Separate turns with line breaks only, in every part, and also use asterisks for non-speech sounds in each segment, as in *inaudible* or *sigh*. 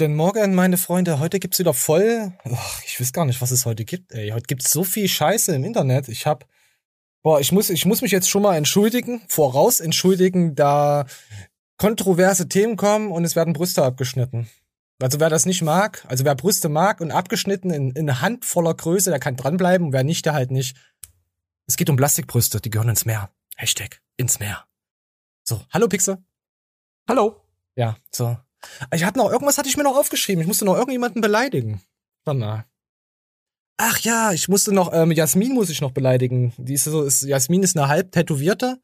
Guten Morgen, meine Freunde. Heute gibt's wieder voll. Ach, ich weiß gar nicht, was es heute gibt. Ey, heute gibt's so viel Scheiße im Internet. Ich hab, boah, ich muss, ich muss mich jetzt schon mal entschuldigen, voraus entschuldigen, da kontroverse Themen kommen und es werden Brüste abgeschnitten. Also wer das nicht mag, also wer Brüste mag und abgeschnitten in, in handvoller Größe, der kann dranbleiben und wer nicht, der halt nicht. Es geht um Plastikbrüste, die gehören ins Meer. Hashtag ins Meer. So, hallo Pixel.
Hallo.
Ja, so. Ich hatte noch, irgendwas hatte ich mir noch aufgeschrieben. Ich musste noch irgendjemanden beleidigen. Warte mal. Ach ja, ich musste noch, ähm, Jasmin muss ich noch beleidigen. Die ist so, ist, Jasmin ist eine halb tätowierte.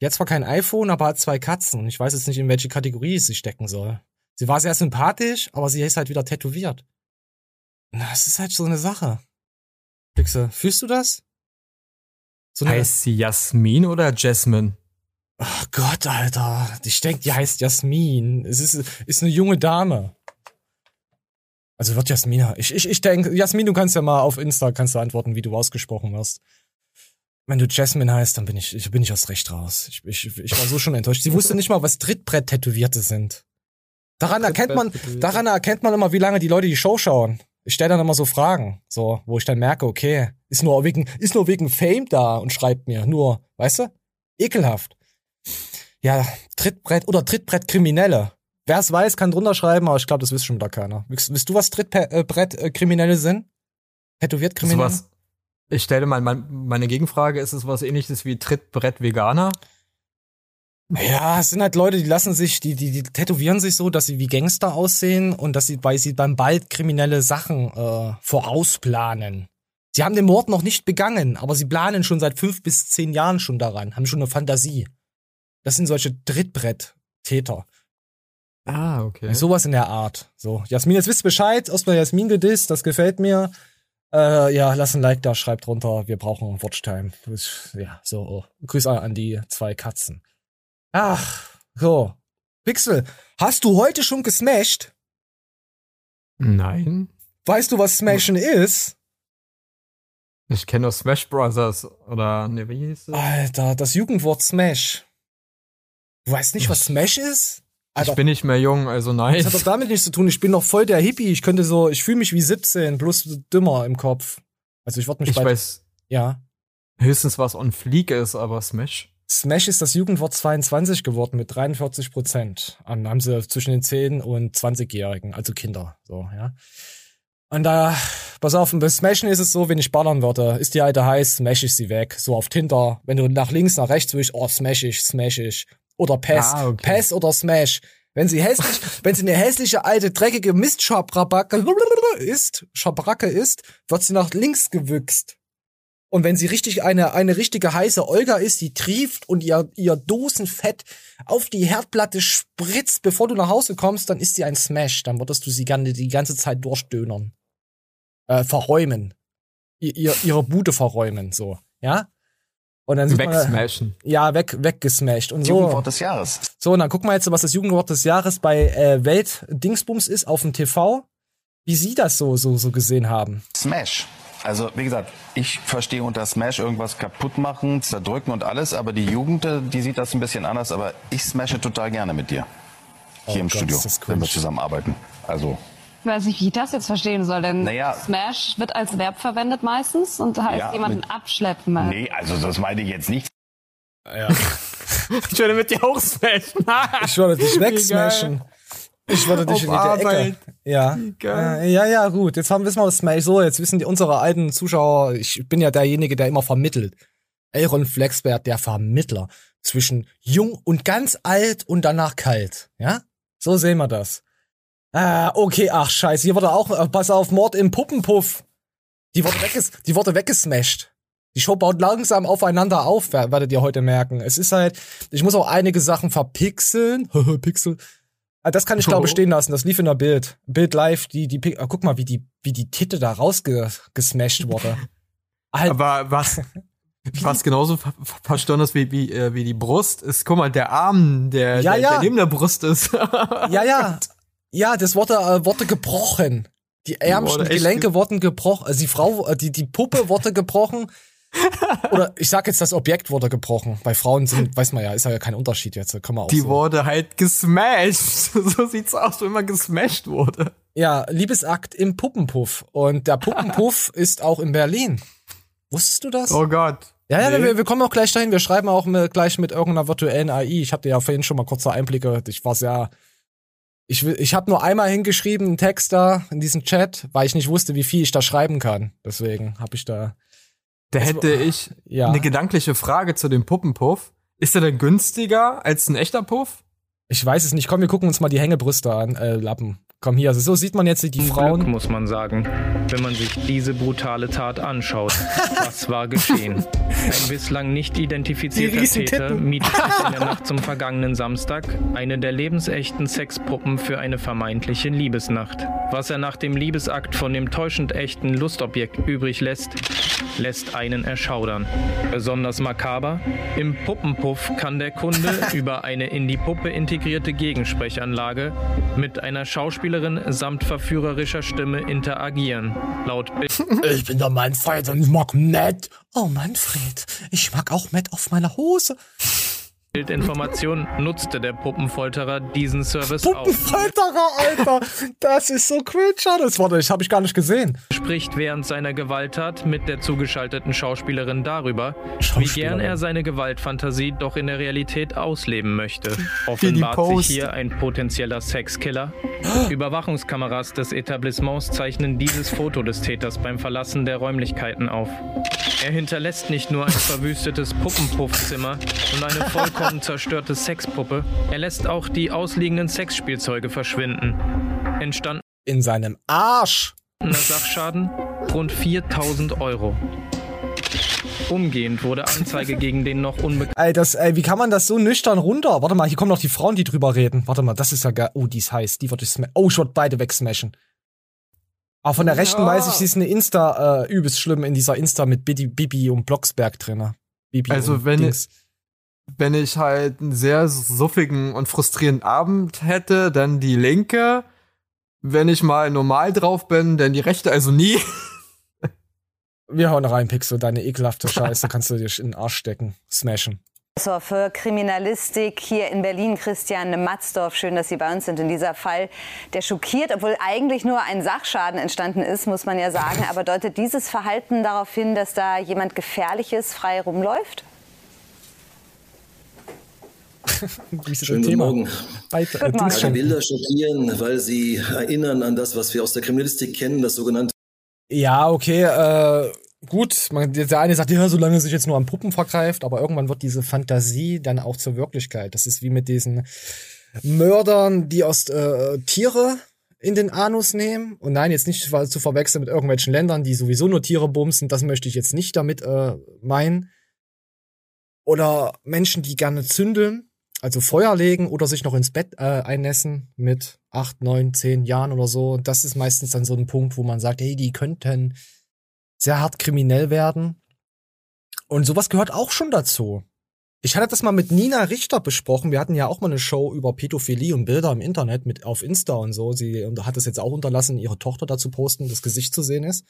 Die zwar kein iPhone, aber hat zwei Katzen. Ich weiß jetzt nicht, in welche Kategorie sie stecken soll. Sie war sehr sympathisch, aber sie ist halt wieder tätowiert. Das ist halt so eine Sache. Fühlst du das?
So heißt sie Jasmin oder Jasmine?
Oh Gott, Alter. Ich denke, die heißt Jasmin. Es ist, ist eine junge Dame. Also wird Jasmina. Ich, ich, ich denke, Jasmin, du kannst ja mal auf Insta kannst du antworten, wie du ausgesprochen wirst. Wenn du Jasmine heißt, dann bin ich, ich bin ich aus Recht raus. Ich, ich, ich war so schon enttäuscht. Sie wusste nicht mal, was Trittbrett-Tätowierte sind. Daran erkennt man, daran erkennt man immer, wie lange die Leute die Show schauen. Ich stelle dann immer so Fragen, so, wo ich dann merke, okay, ist nur wegen, ist nur wegen Fame da und schreibt mir, nur, weißt du? Ekelhaft ja, Trittbrett oder Trittbrett-Kriminelle. Wer es weiß, kann drunter schreiben, aber ich glaube, das wisst schon wieder keiner. Wisst, du, was Trittbrett-Kriminelle sind? Tätowiert Kriminelle?
Was, ich stelle mal meine Gegenfrage, ist es was ähnliches wie Trittbrett-Veganer?
Ja, es sind halt Leute, die lassen sich, die, die, die tätowieren sich so, dass sie wie Gangster aussehen und dass sie, weil sie dann bald kriminelle Sachen äh, vorausplanen. Sie haben den Mord noch nicht begangen, aber sie planen schon seit fünf bis zehn Jahren schon daran, haben schon eine Fantasie. Das sind solche Drittbrett-Täter.
Ah, okay.
Sowas in der Art. So, Jasmin, jetzt wisst ihr Bescheid. Erstmal Jasmin gedisst, das gefällt mir. Äh, ja, lass ein Like da, schreibt drunter, wir brauchen Watchtime. Ja, so. Oh. Grüße an die zwei Katzen. Ach, so. Pixel, hast du heute schon gesmashed?
Nein.
Weißt du, was Smashen ist?
Ich kenne nur Smash Brothers oder ne, wie hieß es?
Alter, das Jugendwort Smash. Du weißt nicht, was Smash ist?
Alter, ich bin nicht mehr jung, also nein.
Das hat doch damit nichts zu tun. Ich bin noch voll der Hippie. Ich könnte so, ich fühle mich wie 17, bloß dümmer im Kopf. Also ich würde mich
Ich weiß.
Ja.
Höchstens was on fleek ist, aber Smash.
Smash ist das Jugendwort 22 geworden mit 43 Prozent. Dann haben sie zwischen den 10 und 20-Jährigen, also Kinder, so, ja. Und da, pass auf, bei Smashen ist es so, wenn ich ballern würde, ist die alte heiß, smash ich sie weg. So auf Tinder. Wenn du nach links, nach rechts willst, oh, smash ich, smash ich oder Pest. Ah, okay. Pest oder Smash. Wenn sie hässlich, *laughs* wenn sie eine hässliche alte dreckige Mistschabracke ist, Schabracke ist, wird sie nach links gewüchst. Und wenn sie richtig eine, eine richtige heiße Olga ist, die trieft und ihr, ihr Dosenfett auf die Herdplatte spritzt, bevor du nach Hause kommst, dann ist sie ein Smash. Dann würdest du sie gerne die ganze Zeit durchdönern. Äh, verräumen. Ihr, ihr, ihre Bude verräumen, so. Ja? Und dann sieht
Wegsmashen.
Man, ja, weg, weggesmashed. Und so.
Jugendwort des Jahres.
So, und dann gucken wir jetzt, was das Jugendwort des Jahres bei äh, Welt-Dingsbums ist auf dem TV. Wie Sie das so, so, so gesehen haben.
Smash. Also, wie gesagt, ich verstehe unter Smash irgendwas kaputt machen, zerdrücken und alles, aber die Jugend, äh, die sieht das ein bisschen anders, aber ich smashe total gerne mit dir. Hier oh im Gott, Studio, wenn wir zusammenarbeiten. Also,
ich weiß nicht, wie ich das jetzt verstehen soll, denn naja, Smash wird als Verb verwendet meistens und heißt ja, jemanden abschleppen.
Nee, also das meine ich jetzt nicht.
Ja. *laughs*
ich würde mit dir auch smashen. *laughs*
ich würde dich wegsmashen. Ich würde dich in die Arbeit. Ecke. Ja. Äh, ja, ja, gut. Jetzt haben, wissen wir was Smash. So, jetzt wissen die unsere alten Zuschauer, ich bin ja derjenige, der immer vermittelt. Aaron Flexberg, der Vermittler zwischen jung und ganz alt und danach kalt. Ja? So sehen wir das. Ah, okay, ach scheiße, hier wurde auch, äh, pass auf, Mord im Puppenpuff. Die wurde, wegges die wurde weggesmashed. Die Show baut langsam aufeinander auf, werdet ihr heute merken. Es ist halt, ich muss auch einige Sachen verpixeln. *laughs* Pixel. Ah, das kann ich glaube *laughs* stehen lassen. Das lief in der Bild. Bild live, die, die, oh, guck mal, wie die, wie die Titte da rausgesmashed wurde.
Halt. Aber was, was genauso verstörend ist wie, wie, äh, wie die Brust, ist, guck mal, der Arm, der,
ja,
der,
ja.
der neben der Brust ist.
ja, ja. *laughs* Ja, das wurde, äh, wurde gebrochen. Die ärmsten Gelenke wurden gebrochen. Also die Frau, äh, die, die Puppe wurde gebrochen. *laughs* Oder ich sag jetzt, das Objekt wurde gebrochen. Bei Frauen sind, weiß man ja, ist ja kein Unterschied jetzt. Kann man auch
Die
so.
wurde halt gesmashed. *laughs* so sieht's aus, wenn man gesmashed wurde.
Ja, Liebesakt im Puppenpuff. Und der Puppenpuff *laughs* ist auch in Berlin. Wusstest du das?
Oh Gott.
Ja, ja, nee. wir, wir kommen auch gleich dahin. Wir schreiben auch mit, gleich mit irgendeiner virtuellen AI. Ich habe dir ja vorhin schon mal kurze Einblicke. Ich war sehr. Ich, ich habe nur einmal hingeschrieben, einen Text da in diesem Chat, weil ich nicht wusste, wie viel ich da schreiben kann. Deswegen habe ich da.
Da hätte ich ja. eine gedankliche Frage zu dem Puppenpuff. Ist er denn günstiger als ein echter Puff?
Ich weiß es nicht. Komm, wir gucken uns mal die Hängebrüste an, äh, Lappen. Komm hier, also so sieht man jetzt die Frauen.
Glück, muss man sagen, wenn man sich diese brutale Tat anschaut. Was war geschehen? Ein bislang nicht identifizierter Täter mietet sich in der Nacht *laughs* zum vergangenen Samstag eine der lebensechten Sexpuppen für eine vermeintliche Liebesnacht. Was er nach dem Liebesakt von dem täuschend echten Lustobjekt übrig lässt, lässt einen erschaudern. Besonders makaber, im Puppenpuff kann der Kunde *laughs* über eine in die Puppe integrierte Gegensprechanlage mit einer Schauspielerin Schauspielerin samt verführerischer Stimme interagieren. Laut Bild. *laughs*
Ich bin der Manfred und ich mag Matt. Oh Manfred, ich mag auch Matt auf meiner Hose.
Bildinformation nutzte der Puppenfolterer diesen Service
Puppenfolterer, Alter! Das ist so cringe, das war das habe ich gar nicht gesehen.
Spricht während seiner Gewalttat mit der zugeschalteten Schauspielerin darüber, wie gern er seine Gewaltfantasie doch in der Realität ausleben möchte. Offenbart sich hier ein potenzieller Sexkiller. Überwachungskameras des Etablissements zeichnen dieses Foto des Täters beim Verlassen der Räumlichkeiten auf. Er hinterlässt nicht nur ein verwüstetes Puppenpuffzimmer und eine vollkommen zerstörte Sexpuppe, er lässt auch die ausliegenden Sexspielzeuge verschwinden. Entstanden
in seinem Arsch.
Sachschaden rund 4000 Euro. Umgehend wurde Anzeige gegen den noch unbekannten.
Ey, das, ey, wie kann man das so nüchtern runter? Warte mal, hier kommen noch die Frauen, die drüber reden. Warte mal, das ist ja geil. Oh, die ist heiß. Die wird ich smashen. Oh, ich wollte beide wegsmashen. Aber von der ja. rechten weiß ich, sie ist eine Insta äh, übelst schlimm in dieser Insta mit Bibi, Bibi und Blocksberg drin. Bibi
also wenn ich, wenn ich halt einen sehr suffigen und frustrierenden Abend hätte, dann die linke. Wenn ich mal normal drauf bin, dann die rechte, also nie.
Wir hauen rein, Pixel, deine ekelhafte Scheiße kannst du dir in den Arsch stecken. Smashen.
Professor für Kriminalistik hier in Berlin, Christian Matzdorf. Schön, dass Sie bei uns sind. In dieser Fall, der schockiert, obwohl eigentlich nur ein Sachschaden entstanden ist, muss man ja sagen. Aber deutet dieses Verhalten darauf hin, dass da jemand Gefährliches frei rumläuft? *laughs*
Schönen guten Morgen. Guten Morgen. Bilder schockieren, weil sie erinnern an das, was wir aus der Kriminalistik kennen, das sogenannte
ja, okay, äh, gut, man, der eine sagt, ja, solange sich jetzt nur an Puppen vergreift, aber irgendwann wird diese Fantasie dann auch zur Wirklichkeit. Das ist wie mit diesen Mördern, die aus äh, Tiere in den Anus nehmen. Und nein, jetzt nicht zu verwechseln mit irgendwelchen Ländern, die sowieso nur Tiere bumsen. Das möchte ich jetzt nicht damit äh, meinen. Oder Menschen, die gerne zündeln, also Feuer legen oder sich noch ins Bett äh, einnässen mit acht, neun, zehn Jahren oder so. Das ist meistens dann so ein Punkt, wo man sagt, hey, die könnten sehr hart kriminell werden. Und sowas gehört auch schon dazu. Ich hatte das mal mit Nina Richter besprochen. Wir hatten ja auch mal eine Show über Pädophilie und Bilder im Internet mit auf Insta und so. Sie hat es jetzt auch unterlassen, ihre Tochter dazu posten, das Gesicht zu sehen ist.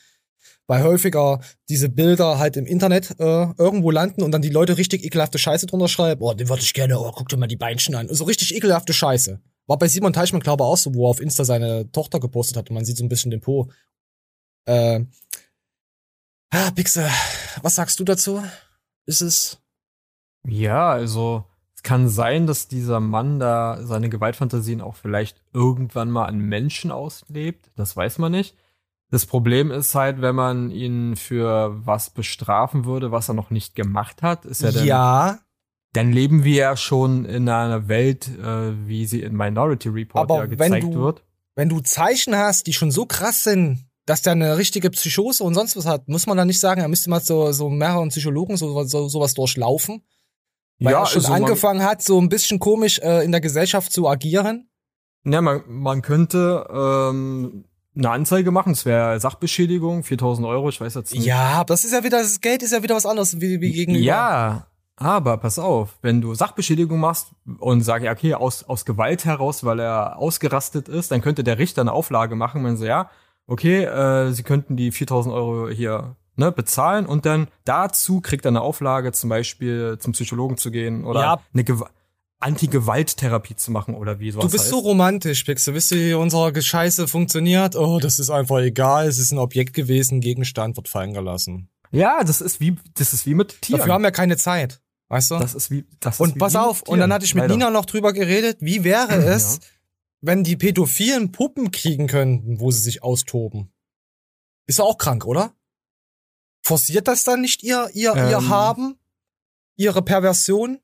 Weil häufiger diese Bilder halt im Internet äh, irgendwo landen und dann die Leute richtig ekelhafte Scheiße drunter schreiben. Oh, den würde ich gerne, oh, guck dir mal die Beinchen an. So richtig ekelhafte Scheiße. War bei Simon Teichmann, glaube ich, auch so, wo er auf Insta seine Tochter gepostet hat und man sieht so ein bisschen den Po. Äh, ah, Bixe, was sagst du dazu? Ist es.
Ja, also es kann sein, dass dieser Mann da seine Gewaltfantasien auch vielleicht irgendwann mal an Menschen auslebt. Das weiß man nicht. Das Problem ist halt, wenn man ihn für was bestrafen würde, was er noch nicht gemacht hat, ist er dann.
Ja.
Dann leben wir ja schon in einer Welt, äh, wie sie in Minority Report
Aber
ja gezeigt
wenn du,
wird.
Wenn du Zeichen hast, die schon so krass sind, dass der eine richtige Psychose und sonst was hat, muss man dann nicht sagen, er müsste mal so, so mehreren Psychologen so, so, sowas durchlaufen. Weil ja, er schon also angefangen hat, so ein bisschen komisch äh, in der Gesellschaft zu agieren.
Ja, man, man könnte ähm, eine Anzeige machen, es wäre Sachbeschädigung, 4000 Euro, ich weiß jetzt nicht.
Ja, das ist ja wieder, das Geld ist ja wieder was anderes wie, wie gegenüber.
Ja, aber pass auf, wenn du Sachbeschädigung machst und sagst, ja, okay, aus, aus Gewalt heraus, weil er ausgerastet ist, dann könnte der Richter eine Auflage machen, wenn so, ja, okay, äh, sie könnten die 4000 Euro hier ne, bezahlen und dann dazu kriegt er eine Auflage, zum Beispiel zum Psychologen zu gehen oder ja. eine Gew Anti-Gewalt-Therapie zu machen oder wie sowas
Du bist heißt. so romantisch, Pixel. Wisst ihr, wie unsere Scheiße funktioniert? Oh, das ist einfach egal. Es ist ein Objekt gewesen, Gegenstand wird fallen gelassen.
Ja, das ist wie, das ist wie mit
Tieren. Dafür haben wir keine Zeit. Weißt du?
Das ist wie, das ist
Und pass auf, und dann hatte ich mit Leider. Nina noch drüber geredet, wie wäre es, ja. Wenn die Pädophilen Puppen kriegen könnten, wo sie sich austoben? Ist auch krank, oder? Forciert das dann nicht ihr, ihr, ähm, ihr Haben? Ihre Perversion?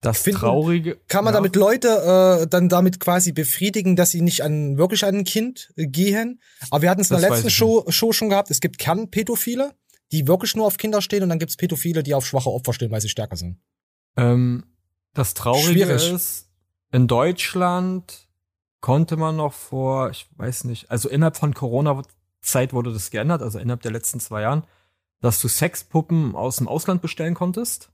Das Finden, Traurige.
Kann man ja. damit Leute äh, dann damit quasi befriedigen, dass sie nicht an wirklich an ein Kind äh, gehen? Aber wir hatten es in der letzten Show, Show schon gehabt. Es gibt Kernpädophile, die wirklich nur auf Kinder stehen, und dann gibt's Pädophile, die auf schwache Opfer stehen, weil sie stärker sind.
Ähm, das Traurige Schwierig. ist, in Deutschland konnte man noch vor, ich weiß nicht, also innerhalb von Corona-Zeit wurde das geändert, also innerhalb der letzten zwei Jahren, dass du Sexpuppen aus dem Ausland bestellen konntest.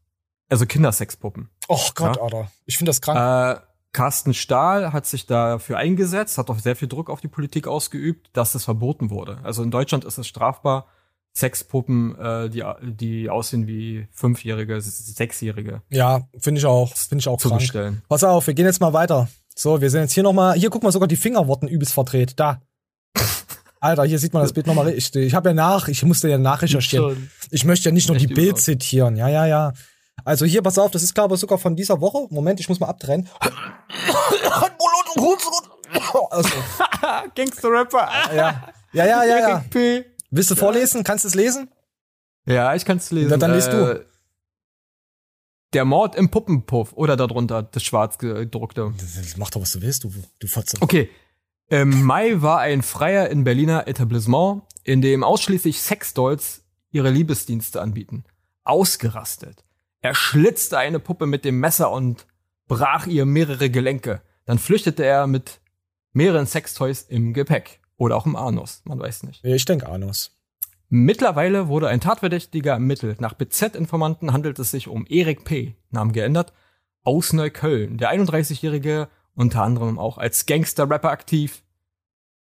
Also Kindersexpuppen.
Oh Gott, ja? Alter. Ich finde das krank.
Äh, Carsten Stahl hat sich dafür eingesetzt, hat auch sehr viel Druck auf die Politik ausgeübt, dass das verboten wurde. Also in Deutschland ist es strafbar, Sexpuppen, äh, die, die aussehen wie Fünfjährige, Sechsjährige.
Ja, finde ich auch. Finde ich auch
zu krank. bestellen.
Pass auf, wir gehen jetzt mal weiter. So, wir sind jetzt hier nochmal, hier guck mal sogar die Finger wurden übelst verdreht. Da. *laughs* Alter, hier sieht man das Bild nochmal richtig. Ich habe ja nach, ich musste ja nachrecherchieren. Ich möchte ja nicht nur die Bild zitieren. Ja, ja, ja. Also hier, pass auf, das ist glaube ich sogar von dieser Woche. Moment, ich muss mal abtrennen.
also. *laughs* Gangster-Rapper.
Ja, ja, ja, ja. ja. Willst du vorlesen? Kannst du es lesen?
Ja, ich kann es lesen.
Dann, dann liest äh, du.
Der Mord im Puppenpuff oder darunter das schwarz gedruckte.
Mach doch, was du willst, du, du Fotze.
Okay, im Mai war ein Freier in Berliner Etablissement, in dem ausschließlich Sexdolls ihre Liebesdienste anbieten. Ausgerastet. Er schlitzte eine Puppe mit dem Messer und brach ihr mehrere Gelenke. Dann flüchtete er mit mehreren Sextoys im Gepäck. Oder auch im Anus, man weiß nicht.
Ich denke Anus.
Mittlerweile wurde ein Tatverdächtiger ermittelt. Nach BZ-Informanten handelt es sich um Erik P., Namen geändert, aus Neukölln. Der 31-Jährige unter anderem auch als Gangster-Rapper aktiv.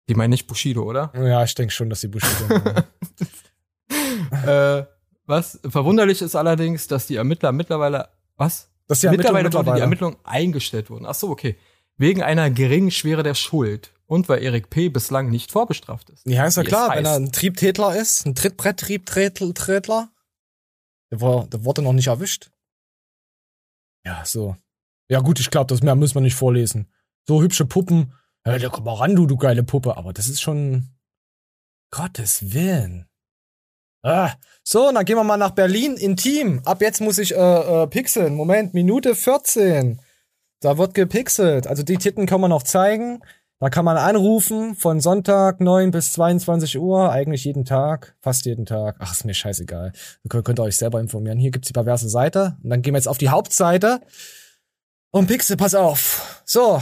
Die meinen nicht Bushido, oder? *laughs*
Ja, ich denke schon, dass sie Bushido *laughs*
äh, Was verwunderlich ist allerdings, dass die Ermittler mittlerweile, was?
Dass die
mittlerweile, mittlerweile die Ermittlungen eingestellt wurden. Ach so, okay. Wegen einer geringen Schwere der Schuld. Und weil Erik P. bislang nicht vorbestraft ist.
Ja, ist ja klar, wenn er ein Triebtätler ist, ein Trittbrett-Triebträtler, der, war, der wurde noch nicht erwischt. Ja, so. Ja gut, ich glaube, das mehr müssen wir nicht vorlesen. So hübsche Puppen. Ja, komm mal ran, du, du geile Puppe. Aber das ist schon Gottes Willen. Ah, so, dann gehen wir mal nach Berlin intim. Ab jetzt muss ich äh, äh, pixeln. Moment, Minute 14. Da wird gepixelt. Also die Titten kann man noch zeigen. Da kann man anrufen von Sonntag 9 bis 22 Uhr, eigentlich jeden Tag, fast jeden Tag. Ach, ist mir scheißegal. Ihr könnt, ihr euch selber informieren. Hier gibt's die perverse Seite. Und dann gehen wir jetzt auf die Hauptseite. Und Pixel, pass auf. So.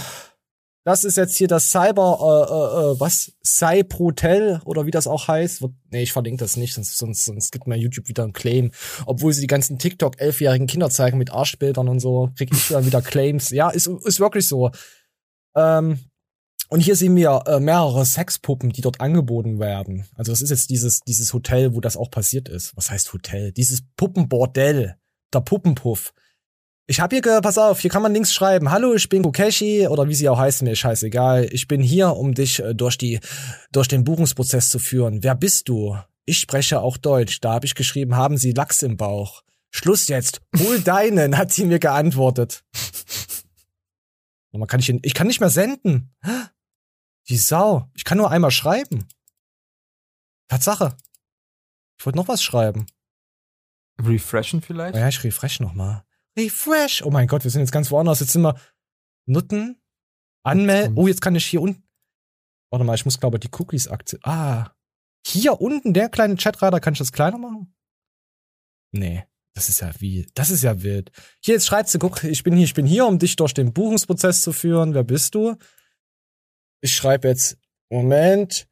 Das ist jetzt hier das Cyber, äh, äh, äh was? Cyprotel oder wie das auch heißt. Nee, ich verlinke das nicht, sonst, sonst, sonst gibt mir YouTube wieder einen Claim. Obwohl sie die ganzen TikTok elfjährigen Kinder zeigen mit Arschbildern und so, krieg ich dann wieder Claims. Ja, ist, ist wirklich so. Ähm, und hier sehen wir äh, mehrere Sexpuppen, die dort angeboten werden. Also das ist jetzt dieses, dieses Hotel, wo das auch passiert ist. Was heißt Hotel? Dieses Puppenbordell. Der Puppenpuff. Ich hab hier, pass auf, hier kann man links schreiben, hallo, ich bin Kokeshi oder wie sie auch heißen, mir ist scheißegal. Ich bin hier, um dich äh, durch die, durch den Buchungsprozess zu führen. Wer bist du? Ich spreche auch Deutsch. Da habe ich geschrieben, haben Sie Lachs im Bauch? Schluss jetzt. Hol *laughs* deinen, hat sie mir geantwortet. Man kann ich, ich kann nicht mehr senden. Die Sau. Ich kann nur einmal schreiben. Tatsache. Ich wollte noch was schreiben.
Refreshen vielleicht?
Ja, ich refresh noch mal. Refresh. Oh mein Gott, wir sind jetzt ganz woanders. Jetzt sind wir Nutten. Anmelden. Oh, jetzt kann ich hier unten. Warte mal, ich muss glaube die Cookies aktivieren. Ah. Hier unten, der kleine Chatreiter, kann ich das kleiner machen? Nee. Das ist ja wie, das ist ja wild. Hier, jetzt schreibst du, guck, ich bin hier, ich bin hier, um dich durch den Buchungsprozess zu führen. Wer bist du? Ich schreibe jetzt, Moment,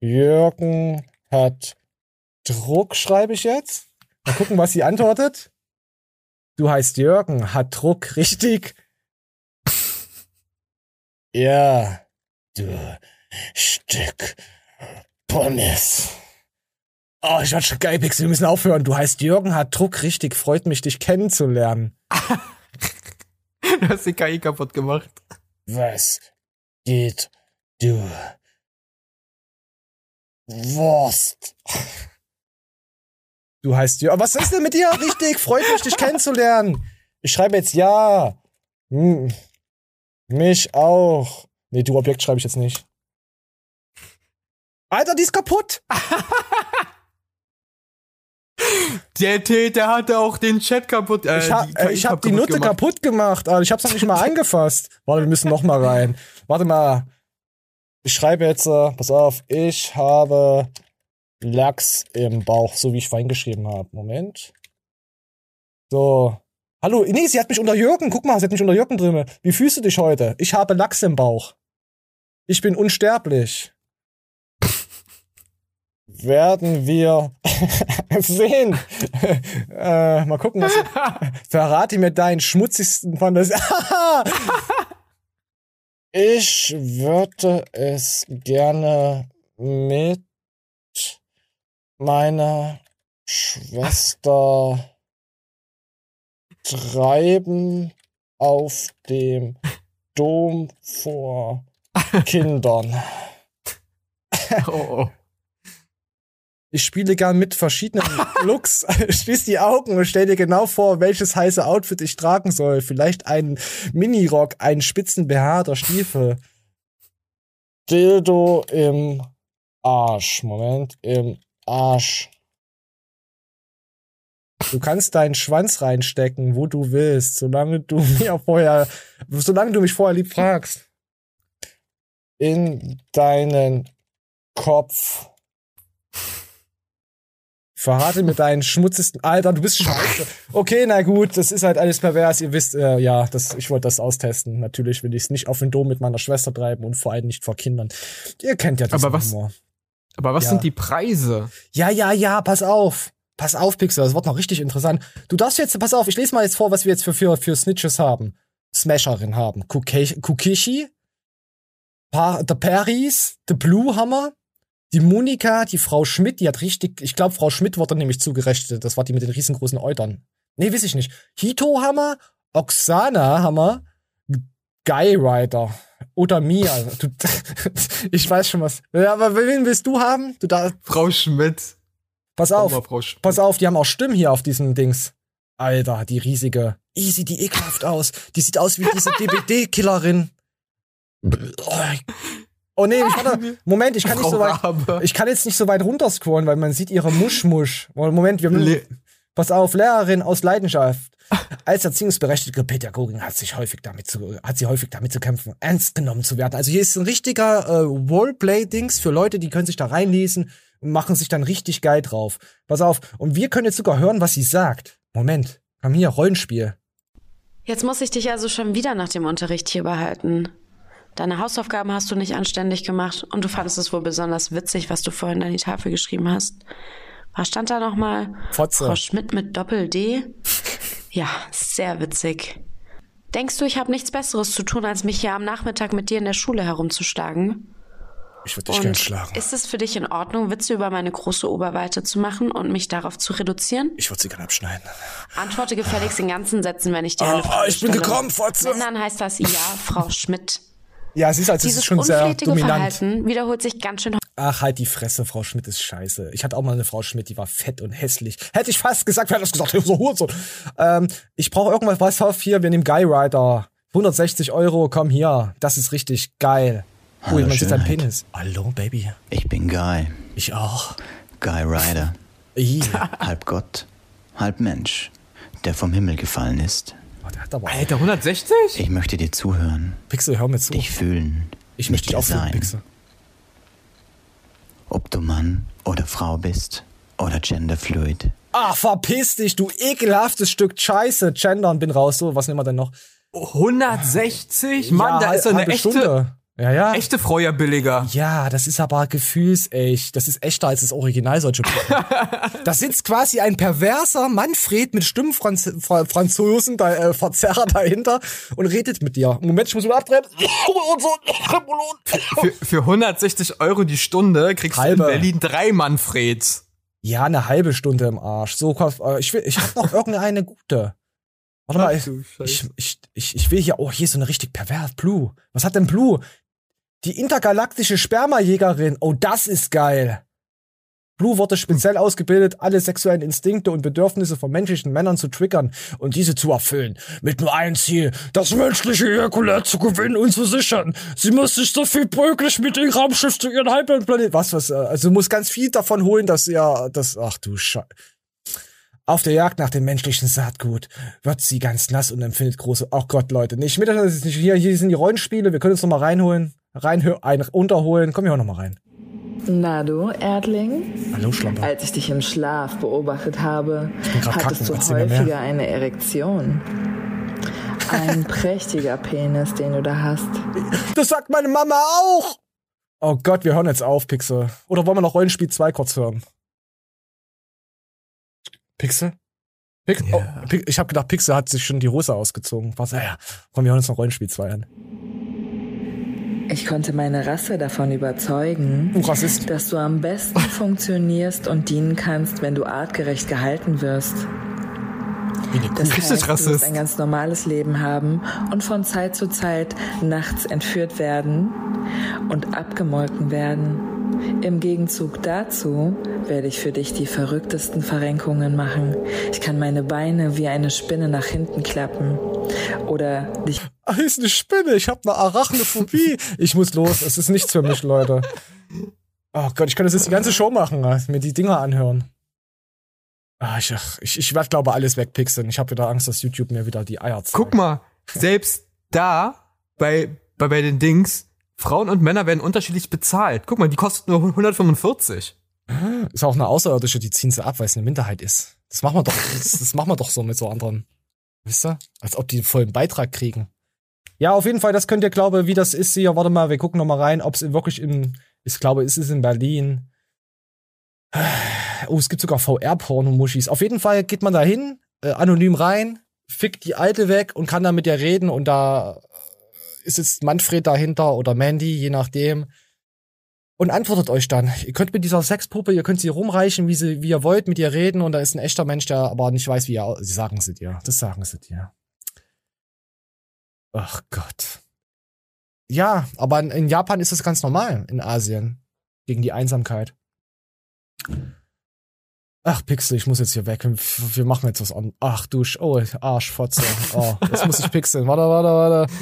Jürgen hat Druck, schreibe ich jetzt. Mal gucken, was sie antwortet. Du heißt Jürgen, hat Druck, *laughs* richtig? ja, du Stück Pommes. Oh, ich werde schon geil, Pixel, wir müssen aufhören. Du heißt Jürgen, hat Druck, richtig, freut mich, dich kennenzulernen. *laughs*
du hast die KI kaputt gemacht.
Was geht du? Wurst. Du heißt Jürgen. Was ist denn mit dir? Richtig, freut mich, dich kennenzulernen. Ich schreibe jetzt ja. Hm. Mich auch. Nee, du Objekt schreibe ich jetzt nicht. Alter, die ist kaputt. *laughs*
Der Täter hatte auch den Chat kaputt.
Äh, ich hab die, ich hab die Nutte gemacht. kaputt gemacht, aber ich hab's noch nicht mal angefasst. Warte, wir müssen noch mal rein. Warte mal. Ich schreibe jetzt, äh, pass auf, ich habe Lachs im Bauch, so wie ich vorhin geschrieben habe. Moment. So. Hallo, nee, sie hat mich unter Jürgen. Guck mal, sie hat mich unter Jürgen drin. Wie fühlst du dich heute? Ich habe Lachs im Bauch. Ich bin unsterblich *laughs* werden wir *laughs* sehen. äh, mal gucken, was. *laughs* Verrate mir deinen schmutzigsten Fantasie. ich würde es gerne mit meiner Schwester treiben auf dem Dom vor *laughs* Kindern. oh, oh. Ich spiele gern mit verschiedenen *laughs* Looks, *laughs* schließ die Augen und stell dir genau vor, welches heiße Outfit ich tragen soll. Vielleicht einen Minirock, einen spitzen BH oder Stiefel. Dildo im Arsch. Moment, im Arsch. Du kannst deinen Schwanz reinstecken, wo du willst, solange du *laughs* mir vorher, solange du mich vorher lieb fragst. In deinen Kopf. Verrate mir deinen schmutzigsten. Alter, du bist scheiße. Okay, na gut, das ist halt alles pervers. Ihr wisst, äh, ja, das, ich wollte das austesten. Natürlich will ich es nicht auf den Dom mit meiner Schwester treiben und vor allem nicht vor Kindern. Ihr kennt ja
das aber was, Humor. Aber was ja. sind die Preise?
Ja, ja, ja, pass auf. Pass auf, Pixel, das wird noch richtig interessant. Du darfst jetzt, pass auf, ich lese mal jetzt vor, was wir jetzt für, für, für Snitches haben. Smasherin haben. Kukishi, pa The Paris, The Blue Hammer, die Monika, die Frau Schmidt, die hat richtig, ich glaube, Frau Schmidt wurde nämlich zugerechnet. Das war die mit den riesengroßen Eutern. Nee, weiß ich nicht. Hito Hammer, Oksana Hammer, Guy Rider oder Mia. Du, *laughs* ich weiß schon was. Ja, aber wen willst du haben? Du da
Frau Schmidt.
Pass auf. Schmidt. Pass auf, die haben auch Stimmen hier auf diesem Dings. Alter, die riesige. Easy, die ekelhaft aus. Die sieht aus wie diese *laughs* DBD-Killerin. Oh nee, ich warte, Moment, ich kann nicht so weit, ich kann jetzt nicht so weit runterscrollen, weil man sieht ihre Muschmusch. Moment, wir haben, pass auf, Lehrerin aus Leidenschaft. Als erziehungsberechtigte Pädagogin hat sich häufig damit zu, hat sie häufig damit zu kämpfen, ernst genommen zu werden. Also hier ist ein richtiger äh, Roleplay-Dings für Leute, die können sich da reinlesen und machen sich dann richtig geil drauf. Pass auf, und wir können jetzt sogar hören, was sie sagt. Moment, komm hier, Rollenspiel.
Jetzt muss ich dich also schon wieder nach dem Unterricht hier behalten. Deine Hausaufgaben hast du nicht anständig gemacht und du fandest es wohl besonders witzig, was du vorhin an die Tafel geschrieben hast. Was stand da nochmal?
Fotze.
Frau Schmidt mit Doppel-D? Ja, sehr witzig. Denkst du, ich habe nichts Besseres zu tun, als mich hier am Nachmittag mit dir in der Schule herumzuschlagen?
Ich würde dich gern schlagen.
Ist es für dich in Ordnung, Witze über meine große Oberweite zu machen und mich darauf zu reduzieren?
Ich würde sie gern abschneiden.
Antworte gefälligst in ganzen Sätzen, wenn ich dir
eine oh, Frage Ich bin gekommen, Fotze.
Wenn dann heißt das Ja, Frau Schmidt.
Ja, sie ist halt,
Dieses
ist schon sehr dominant.
Verhalten wiederholt sich ganz schön.
Ach, halt die Fresse, Frau Schmidt ist scheiße. Ich hatte auch mal eine Frau Schmidt, die war fett und hässlich. Hätte ich fast gesagt, wer hat das gesagt? *laughs* So Hurensohn. Ähm, ich brauche irgendwas, was auf hier, wir nehmen Guy Rider. 160 Euro, komm hier. Das ist richtig geil.
Hallo, Ui, man sieht
dein Penis. Hallo, Baby.
Ich bin Guy.
Ich auch.
Guy Rider. *laughs* halb Gott, halb Mensch, der vom Himmel gefallen ist.
Oh, der hat aber Alter, 160?
Ich möchte dir zuhören.
Pixel, hör mir zu.
Dich fühlen.
Ich möchte dich auch sein. Pixel.
Ob du Mann oder Frau bist oder genderfluid.
Ah, verpiss dich, du ekelhaftes Stück Scheiße. Gendern, bin raus. So, was nehmen wir denn noch?
160? Mann, ja, da ist so eine echte. Stunde.
Ja, ja.
Echte Frau ja billiger.
Ja, das ist aber gefühlsecht. Das ist echter als das Original solche *laughs* Da sitzt quasi ein perverser Manfred mit Stimmenfranzosen, da, äh, Verzerrer dahinter und redet mit dir. Moment, ich muss mal abdrehen. *laughs*
für, für 160 Euro die Stunde kriegst Halbe. du in Berlin drei Manfreds.
Ja, eine halbe Stunde im Arsch. So, äh, ich will, ich hab noch irgendeine gute. Warte mal, ich, ich, ich, ich, ich will hier, oh, hier ist so eine richtig pervers. Blue. Was hat denn Blue? Die intergalaktische Spermajägerin. Oh, das ist geil. Blue wurde speziell ausgebildet, alle sexuellen Instinkte und Bedürfnisse von menschlichen Männern zu triggern und diese zu erfüllen. Mit nur einem Ziel, das menschliche Ejakulat zu gewinnen und zu sichern. Sie muss sich so viel möglich mit dem Raumschiff zu ihren Heimatplanet. Was, was, äh, also muss ganz viel davon holen, dass ja, das, ach du Scheiße. Auf der Jagd nach dem menschlichen Saatgut wird sie ganz nass und empfindet große, ach Gott, Leute, nicht mit, das ist nicht hier, hier sind die Rollenspiele, wir können uns noch mal reinholen, rein, ein, unterholen, komm hier auch noch mal rein.
Na du, Erdling?
Hallo, Schlamper.
Als ich dich im Schlaf beobachtet habe, hattest kacken, du häufiger eine Erektion. Ein *laughs* prächtiger Penis, den du da hast.
Das sagt meine Mama auch! Oh Gott, wir hören jetzt auf, Pixel. Oder wollen wir noch Rollenspiel 2 kurz hören? Pixel? Pix yeah. oh, ich habe gedacht, Pixel hat sich schon die Hose ausgezogen. Was? Ja, ja. Komm, wir hören uns noch Rollenspiel 2 an.
Ich konnte meine Rasse davon überzeugen, oh, dass du am besten *laughs* funktionierst und dienen kannst, wenn du artgerecht gehalten wirst. Das heißt, du wirst ein ganz normales Leben haben und von Zeit zu Zeit nachts entführt werden und abgemolken werden. Im Gegenzug dazu werde ich für dich die verrücktesten Verrenkungen machen. Ich kann meine Beine wie eine Spinne nach hinten klappen. Oder dich.
Ach, ist eine Spinne. Ich habe eine Arachnophobie. ich muss los. Es ist nichts für mich, Leute. Oh Gott, ich kann das jetzt die ganze Show machen, mir die Dinger anhören. Ah, ich, ich, ich werde, glaube alles wegpixeln. Ich habe wieder Angst, dass YouTube mir wieder die Eier zeigt.
Guck mal, selbst da, bei, bei, bei den Dings, Frauen und Männer werden unterschiedlich bezahlt. Guck mal, die kostet nur 145.
Ist auch eine Außerirdische, die ziehen sie ab, weil es eine Minderheit ist. Das machen wir doch, *laughs* das, das machen wir doch so mit so anderen. Wisst ihr? Als ob die vollen Beitrag kriegen. Ja, auf jeden Fall, das könnt ihr glaube, wie das ist hier. Warte mal, wir gucken noch mal rein, ob es wirklich in, ich glaube, ist es in Berlin. *sighs* Oh, es gibt sogar VR-Porno-Muschis. Auf jeden Fall geht man da hin, äh, anonym rein, fickt die Alte weg und kann dann mit ihr reden und da ist jetzt Manfred dahinter oder Mandy, je nachdem. Und antwortet euch dann. Ihr könnt mit dieser Sexpuppe, ihr könnt sie rumreichen, wie, sie, wie ihr wollt, mit ihr reden und da ist ein echter Mensch, der aber nicht weiß, wie er. Sie sagen sie dir. Das sagen sie dir. Ach Gott. Ja, aber in, in Japan ist es ganz normal, in Asien. Gegen die Einsamkeit. Ach, Pixel, ich muss jetzt hier weg. Wir machen jetzt was an. Ach du, oh, Arschfotze. Oh, jetzt muss ich pixeln. Warte, warte, warte.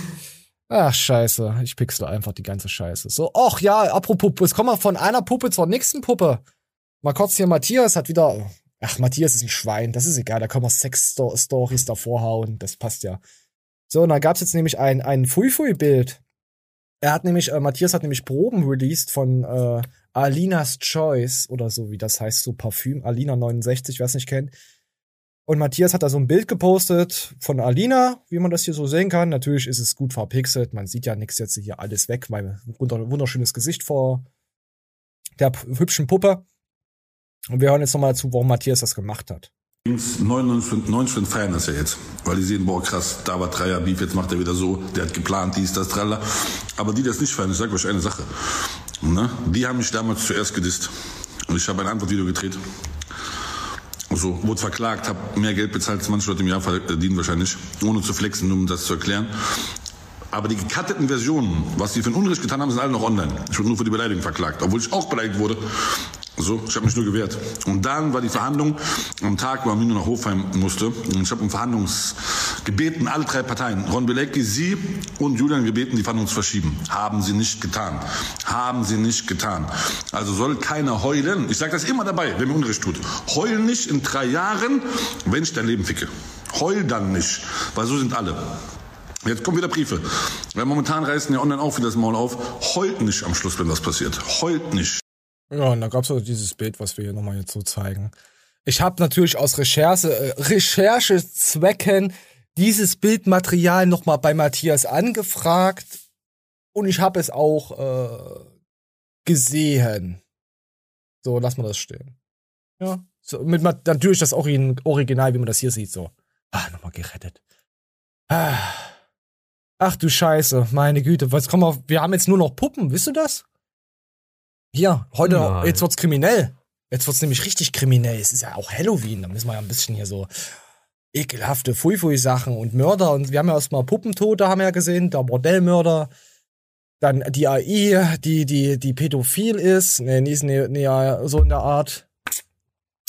Ach, scheiße. Ich pixel einfach die ganze Scheiße. So, ach ja, apropos es kommen wir von einer Puppe zur nächsten Puppe. Mal kurz hier, Matthias hat wieder, ach, Matthias ist ein Schwein, das ist egal, da können wir Sex-Stories davor hauen, das passt ja. So, und da gab's jetzt nämlich ein, ein Fui-Fui-Bild. Er hat nämlich, äh, Matthias hat nämlich Proben released von äh, Alinas Choice oder so, wie das heißt, so Parfüm, Alina 69, wer es nicht kennt. Und Matthias hat da so ein Bild gepostet von Alina, wie man das hier so sehen kann. Natürlich ist es gut verpixelt. Man sieht ja nichts jetzt hier alles weg, weil wunderschönes Gesicht vor der hübschen Puppe. Und wir hören jetzt nochmal zu, warum Matthias das gemacht hat.
99 feiern das ja jetzt, weil die sehen, boah krass, da war Dreier Beef, jetzt macht er wieder so, der hat geplant, dies, das, tralla. Aber die, die das nicht feiern, ich sage euch eine Sache. Ne? Die haben mich damals zuerst gedisst. Und ich habe ein Antwortvideo gedreht so, wurde verklagt, habe mehr Geld bezahlt, 20 Leute im Jahr verdienen wahrscheinlich, ohne zu flexen, um das zu erklären. Aber die gekatteten Versionen, was die für ein Unrecht getan haben, sind alle noch online. Ich wurde nur für die Beleidigung verklagt, obwohl ich auch beleidigt wurde. So, ich habe mich nur gewehrt. Und dann war die Verhandlung am Tag, wo Arminio nach Hofheim musste. Und ich habe um Verhandlungs gebeten, alle drei Parteien, Ron Bilecki, Sie und Julian gebeten, die Verhandlungen zu verschieben. Haben sie nicht getan. Haben sie nicht getan. Also soll keiner heulen. Ich sage das immer dabei, wenn mir Unrecht tut. Heul nicht in drei Jahren, wenn ich dein Leben ficke. Heul dann nicht, weil so sind alle. Jetzt kommen wieder Briefe. Weil momentan reißen ja online auch wieder das Maul auf. Heult nicht am Schluss, wenn das passiert. Heult nicht.
Ja, und da gab's auch dieses Bild, was wir hier nochmal jetzt so zeigen. Ich habe natürlich aus Recherche, äh, Recherchezwecken dieses Bildmaterial nochmal bei Matthias angefragt und ich habe es auch äh, gesehen. So, lass mal das stehen. Ja. So, mit natürlich das Original, wie man das hier sieht, so. Ah, nochmal gerettet. Ah. Ach du Scheiße, meine Güte, was kommen wir, wir haben jetzt nur noch Puppen, wisst du das? Hier, heute, Nein. jetzt wird's kriminell. Jetzt wird's nämlich richtig kriminell. Es ist ja auch Halloween. Da müssen wir ja ein bisschen hier so ekelhafte Fui-Fui-Sachen und Mörder. Und wir haben ja erstmal Puppentote, haben wir ja gesehen, der Bordellmörder. Dann die AI, die, die, die pädophil ist. Nee, nee, nee, nee, so in der Art.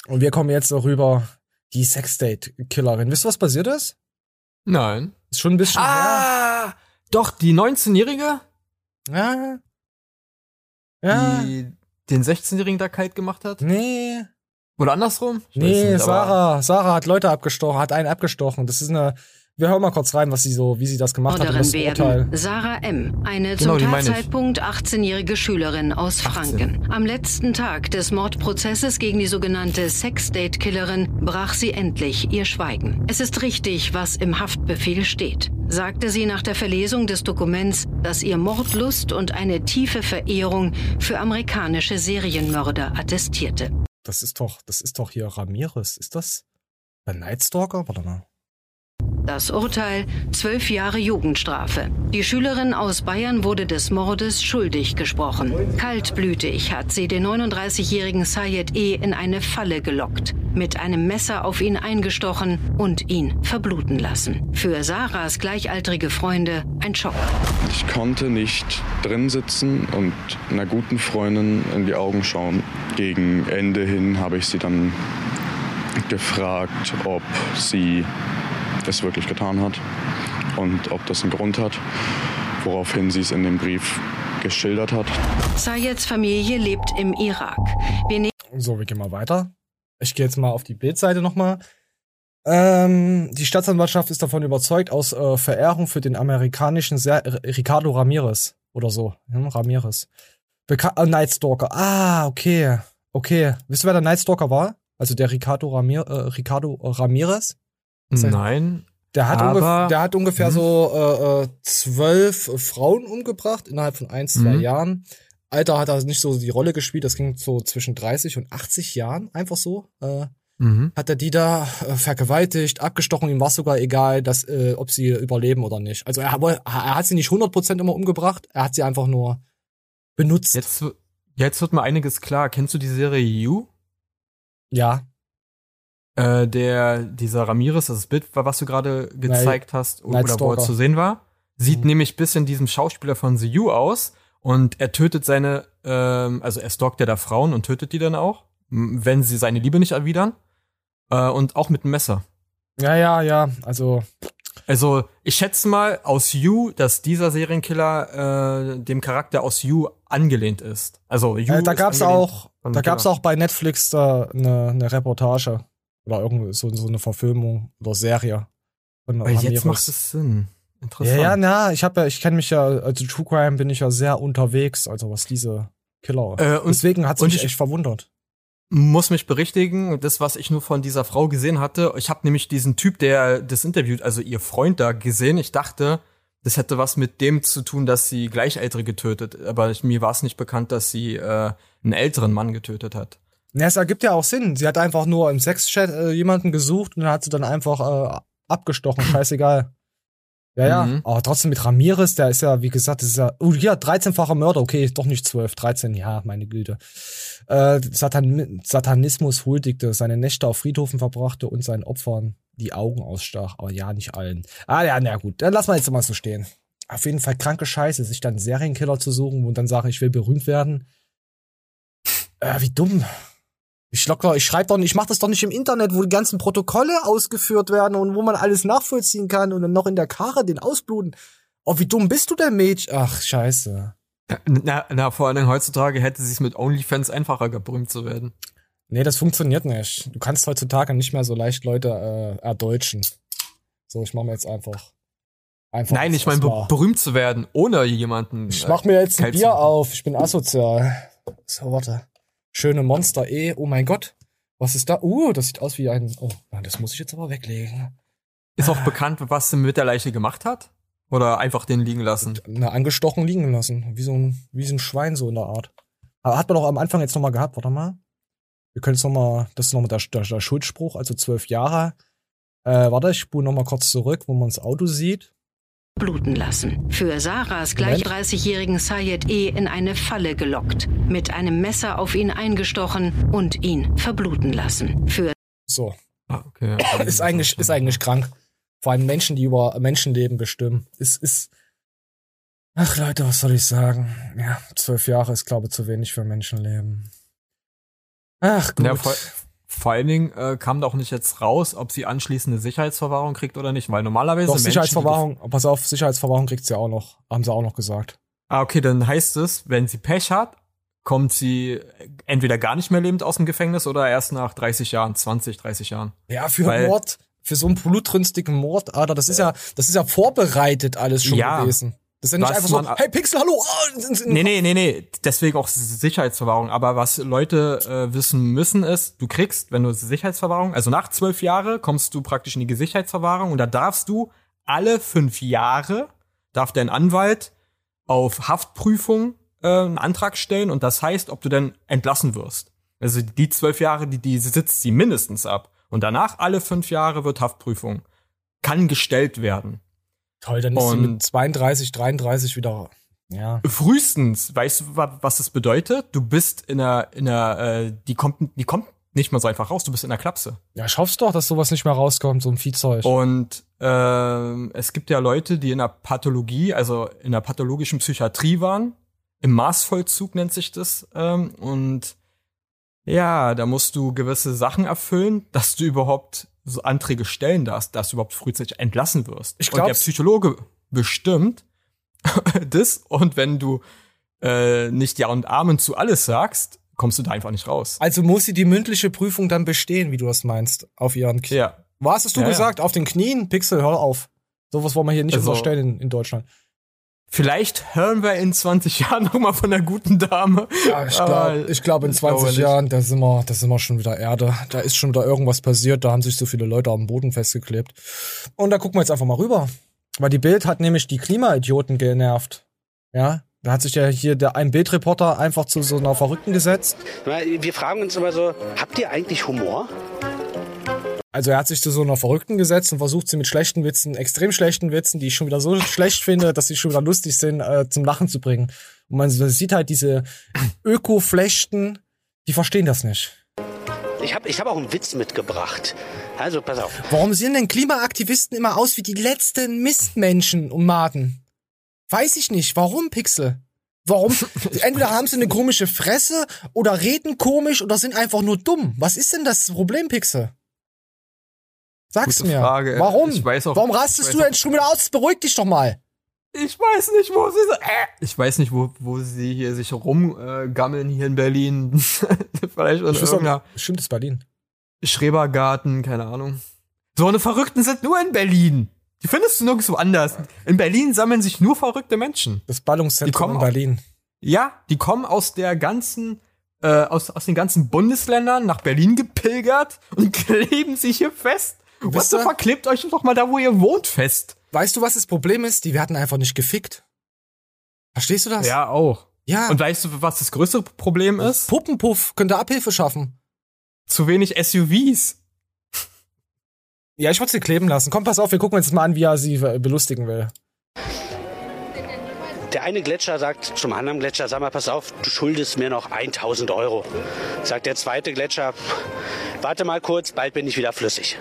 Und wir kommen jetzt noch rüber, die Sexdate-Killerin. Wisst ihr, was passiert ist?
Nein.
Ist schon ein bisschen
ah, her. Doch, die 19-Jährige?
Ja.
Ja. Die den 16-Jährigen da kalt gemacht hat?
Nee.
Oder andersrum?
Ich nee, nicht, Sarah. Sarah hat Leute abgestochen, hat einen abgestochen. Das ist eine. Wir hören mal kurz rein, was sie so, wie sie das gemacht Orderin hat. Das
werden Sarah M., eine genau, zum Tatzeitpunkt 18-jährige Schülerin aus Franken. 18. Am letzten Tag des Mordprozesses gegen die sogenannte Sex-Date-Killerin brach sie endlich ihr Schweigen. Es ist richtig, was im Haftbefehl steht, sagte sie nach der Verlesung des Dokuments, das ihr Mordlust und eine tiefe Verehrung für amerikanische Serienmörder attestierte.
Das ist doch, das ist doch hier Ramirez. Ist das bei Nightstalker? Warte mal.
Das Urteil zwölf Jahre Jugendstrafe. Die Schülerin aus Bayern wurde des Mordes schuldig gesprochen. Kaltblütig hat sie den 39-jährigen Sayed E. in eine Falle gelockt, mit einem Messer auf ihn eingestochen und ihn verbluten lassen. Für Sarahs gleichaltrige Freunde ein Schock.
Ich konnte nicht drin sitzen und einer guten Freundin in die Augen schauen. Gegen Ende hin habe ich sie dann gefragt, ob sie es wirklich getan hat und ob das einen Grund hat, woraufhin sie es in dem Brief geschildert hat.
Sayeds Familie lebt im Irak.
Wir so, wir gehen mal weiter. Ich gehe jetzt mal auf die Bildseite nochmal. Ähm, die Staatsanwaltschaft ist davon überzeugt, aus äh, Verehrung für den amerikanischen Ser Ricardo Ramirez oder so. Hm, Ramirez. Beka äh, Nightstalker. Ah, okay. Okay. Wisst ihr, wer der Nightstalker war? Also der Ricardo, Ramir äh, Ricardo Ramirez?
Nein.
Der hat, aber, der hat ungefähr mh. so äh, äh, zwölf Frauen umgebracht innerhalb von ein, zwei mhm. Jahren. Alter hat er nicht so die Rolle gespielt, das ging so zwischen 30 und 80 Jahren, einfach so. Äh, mhm. Hat er die da äh, vergewaltigt, abgestochen, ihm war sogar egal, dass, äh, ob sie überleben oder nicht. Also er, er hat sie nicht 100% immer umgebracht, er hat sie einfach nur benutzt.
Jetzt, jetzt wird mal einiges klar. Kennst du die Serie You?
Ja.
Äh, der, dieser Ramirez, das Bild, was du gerade gezeigt Nein. hast, oder wo er zu sehen war, sieht mhm. nämlich bisschen diesem Schauspieler von The You aus und er tötet seine, ähm, also er stalkt ja da Frauen und tötet die dann auch, wenn sie seine Liebe nicht erwidern. Äh, und auch mit einem Messer.
Ja, ja, ja, also.
Also, ich schätze mal aus You, dass dieser Serienkiller äh, dem Charakter aus You angelehnt ist. Also You.
Äh, da gab's auch, da gab's auch bei Netflix da eine, eine Reportage oder irgendwie so, so eine Verfilmung oder Serie.
Von Weil jetzt macht es Sinn.
Interessant. Ja, ja, na, ich habe ja, ich kenne mich ja, also True Crime bin ich ja sehr unterwegs, also was diese Killer. Äh, und, Deswegen hat es mich echt verwundert.
Muss mich berichtigen, das, was ich nur von dieser Frau gesehen hatte. Ich habe nämlich diesen Typ, der das interviewt, also ihr Freund da gesehen. Ich dachte, das hätte was mit dem zu tun, dass sie Gleichaltrige getötet. Aber mir war es nicht bekannt, dass sie äh, einen älteren Mann getötet hat.
Ja, es ergibt ja auch Sinn. Sie hat einfach nur im Sexchat äh, jemanden gesucht und dann hat sie dann einfach äh, abgestochen. Scheißegal. Ja, ja. Mhm. Aber trotzdem mit Ramirez, der ist ja, wie gesagt, das ist ja, oh ja, 13-facher Mörder, okay, doch nicht 12, 13, ja, meine Güte. Äh, Satan Satanismus huldigte, seine Nächte auf Friedhofen verbrachte und seinen Opfern die Augen ausstach, aber ja, nicht allen. Ah, ja, na gut, dann lass mal jetzt mal so stehen. Auf jeden Fall kranke Scheiße, sich dann Serienkiller zu suchen und dann sagen, ich will berühmt werden. Äh, wie dumm. Ich locker, ich schreibe doch nicht, ich mache das doch nicht im Internet, wo die ganzen Protokolle ausgeführt werden und wo man alles nachvollziehen kann und dann noch in der Karre den ausbluten. Oh, wie dumm bist du denn, Mädchen? Ach, scheiße.
Na, na, vor allem heutzutage hätte es mit OnlyFans einfacher gebrümmt zu werden.
Nee, das funktioniert nicht. Du kannst heutzutage nicht mehr so leicht Leute äh, erdeutschen. So, ich mache mir jetzt einfach.
einfach Nein, ich meine, be berühmt zu werden, ohne jemanden.
Ich mach mir jetzt ein Bier auf, ich bin asozial. So, warte. Schöne Monster E. Oh mein Gott. Was ist da? Uh, das sieht aus wie ein. Oh, das muss ich jetzt aber weglegen.
Ist auch bekannt, was sie mit der Leiche gemacht hat? Oder einfach den liegen lassen?
Na, angestochen liegen lassen. Wie so ein, wie so ein Schwein, so in der Art. Aber hat man doch am Anfang jetzt nochmal gehabt, warte mal. Wir können es nochmal, das ist nochmal der, der, der Schuldspruch, also zwölf Jahre. Äh, warte, ich spule nochmal kurz zurück, wo man das Auto sieht.
Bluten lassen. Für Sarahs gleich 30-jährigen Sayed E. in eine Falle gelockt, mit einem Messer auf ihn eingestochen und ihn verbluten lassen. Für
so. Ah, okay. *laughs* ist eigentlich, ist eigentlich krank. Vor allem Menschen, die über Menschenleben bestimmen. Ist, ist, ach Leute, was soll ich sagen? Ja, zwölf Jahre ist, glaube ich, zu wenig für Menschenleben. Ach gut. Ja,
vor, allen Dingen äh, kam doch nicht jetzt raus, ob sie anschließende Sicherheitsverwahrung kriegt oder nicht, weil normalerweise. Doch,
Menschen, Sicherheitsverwahrung, pass auf, Sicherheitsverwahrung kriegt sie auch noch, haben sie auch noch gesagt.
Ah, okay, dann heißt es, wenn sie Pech hat, kommt sie entweder gar nicht mehr lebend aus dem Gefängnis oder erst nach 30 Jahren, 20, 30 Jahren.
Ja, für weil, Mord, für so einen blutrünstigen Mord, Alter, das ist ja, das ist ja vorbereitet alles schon ja, gewesen. Das ist ja nicht einfach so, hey Pixel, hallo. Oh,
nee, nee, nee, nee, deswegen auch Sicherheitsverwahrung. Aber was Leute äh, wissen müssen ist, du kriegst, wenn du Sicherheitsverwahrung, also nach zwölf Jahre kommst du praktisch in die Sicherheitsverwahrung und da darfst du alle fünf Jahre, darf dein Anwalt auf Haftprüfung äh, einen Antrag stellen und das heißt, ob du denn entlassen wirst. Also die zwölf Jahre, die, die sitzt sie mindestens ab. Und danach alle fünf Jahre wird Haftprüfung. Kann gestellt werden.
Toll, dann ist und sie mit 32, 33 wieder. Ja.
Frühestens, weißt du, was das bedeutet? Du bist in einer, in einer, äh, die kommt, die kommt nicht mal so einfach raus, du bist in der Klapse.
Ja, ich hoffe doch, dass sowas nicht mehr rauskommt, so ein Viehzeug.
Und äh, es gibt ja Leute, die in der Pathologie, also in der pathologischen Psychiatrie waren, im Maßvollzug nennt sich das, ähm, und ja, da musst du gewisse Sachen erfüllen, dass du überhaupt so Anträge stellen darfst, dass du überhaupt frühzeitig entlassen wirst. Ich glaube, der Psychologe bestimmt *laughs* das und wenn du äh, nicht Ja und Amen zu alles sagst, kommst du da einfach nicht raus.
Also muss sie die mündliche Prüfung dann bestehen, wie du das meinst, auf ihren Knien. Ja. Was hast du ja, gesagt? Ja. Auf den Knien? Pixel, hör auf. Sowas wollen wir hier nicht also, unterstellen in, in Deutschland.
Vielleicht hören wir in 20 *laughs* Jahren noch mal von der guten Dame.
Ja, ich glaube, glaub, in 20 Jahren, da sind wir, da sind wir schon wieder Erde. Da ist schon wieder irgendwas passiert. Da haben sich so viele Leute am Boden festgeklebt. Und da gucken wir jetzt einfach mal rüber. Weil die Bild hat nämlich die Klimaidioten genervt. Ja, da hat sich ja hier der ein Bildreporter einfach zu so einer Verrückten gesetzt.
Wir fragen uns immer so, habt ihr eigentlich Humor?
Also er hat sich zu so einer Verrückten gesetzt und versucht sie mit schlechten Witzen, extrem schlechten Witzen, die ich schon wieder so *laughs* schlecht finde, dass sie schon wieder lustig sind, äh, zum Lachen zu bringen. Und man sieht halt diese Öko-Flechten, die verstehen das nicht.
Ich habe ich hab auch einen Witz mitgebracht. Also pass auf.
Warum sehen denn Klimaaktivisten immer aus wie die letzten Mistmenschen und Maden? Weiß ich nicht. Warum, Pixel? Warum? *laughs* Entweder haben sie eine komische Fresse oder reden komisch oder sind einfach nur dumm. Was ist denn das Problem, Pixel? Sag's Gute mir. Frage. Warum? Ich weiß auch, Warum rastest du denn schon wieder aus? Beruhig dich doch mal.
Ich weiß nicht, wo sie so, äh, ich weiß nicht, wo, wo sie hier sich rumgammeln äh, hier in Berlin. *laughs* Vielleicht in irgendeiner
Stimmt es Berlin.
Schrebergarten, keine Ahnung. So eine Verrückten sind nur in Berlin. Die findest du nirgendwo anders. In Berlin sammeln sich nur verrückte Menschen.
Das Ballungszentrum in Berlin.
ja, die kommen aus der ganzen, äh, aus, aus den ganzen Bundesländern nach Berlin gepilgert und *laughs* kleben sich hier fest was so verklebt euch doch mal da, wo ihr wohnt, fest.
Weißt du, was das Problem ist? Die werden einfach nicht gefickt. Verstehst du das?
Ja, auch. Ja. Und weißt du, was das größere Problem ist?
Puppenpuff könnte Abhilfe schaffen.
Zu wenig SUVs.
Ja, ich würde sie kleben lassen. Komm, pass auf, wir gucken uns mal an, wie er sie belustigen will.
Der eine Gletscher sagt zum anderen Gletscher, sag mal, pass auf, du schuldest mir noch 1000 Euro. Sagt der zweite Gletscher, warte mal kurz, bald bin ich wieder flüssig.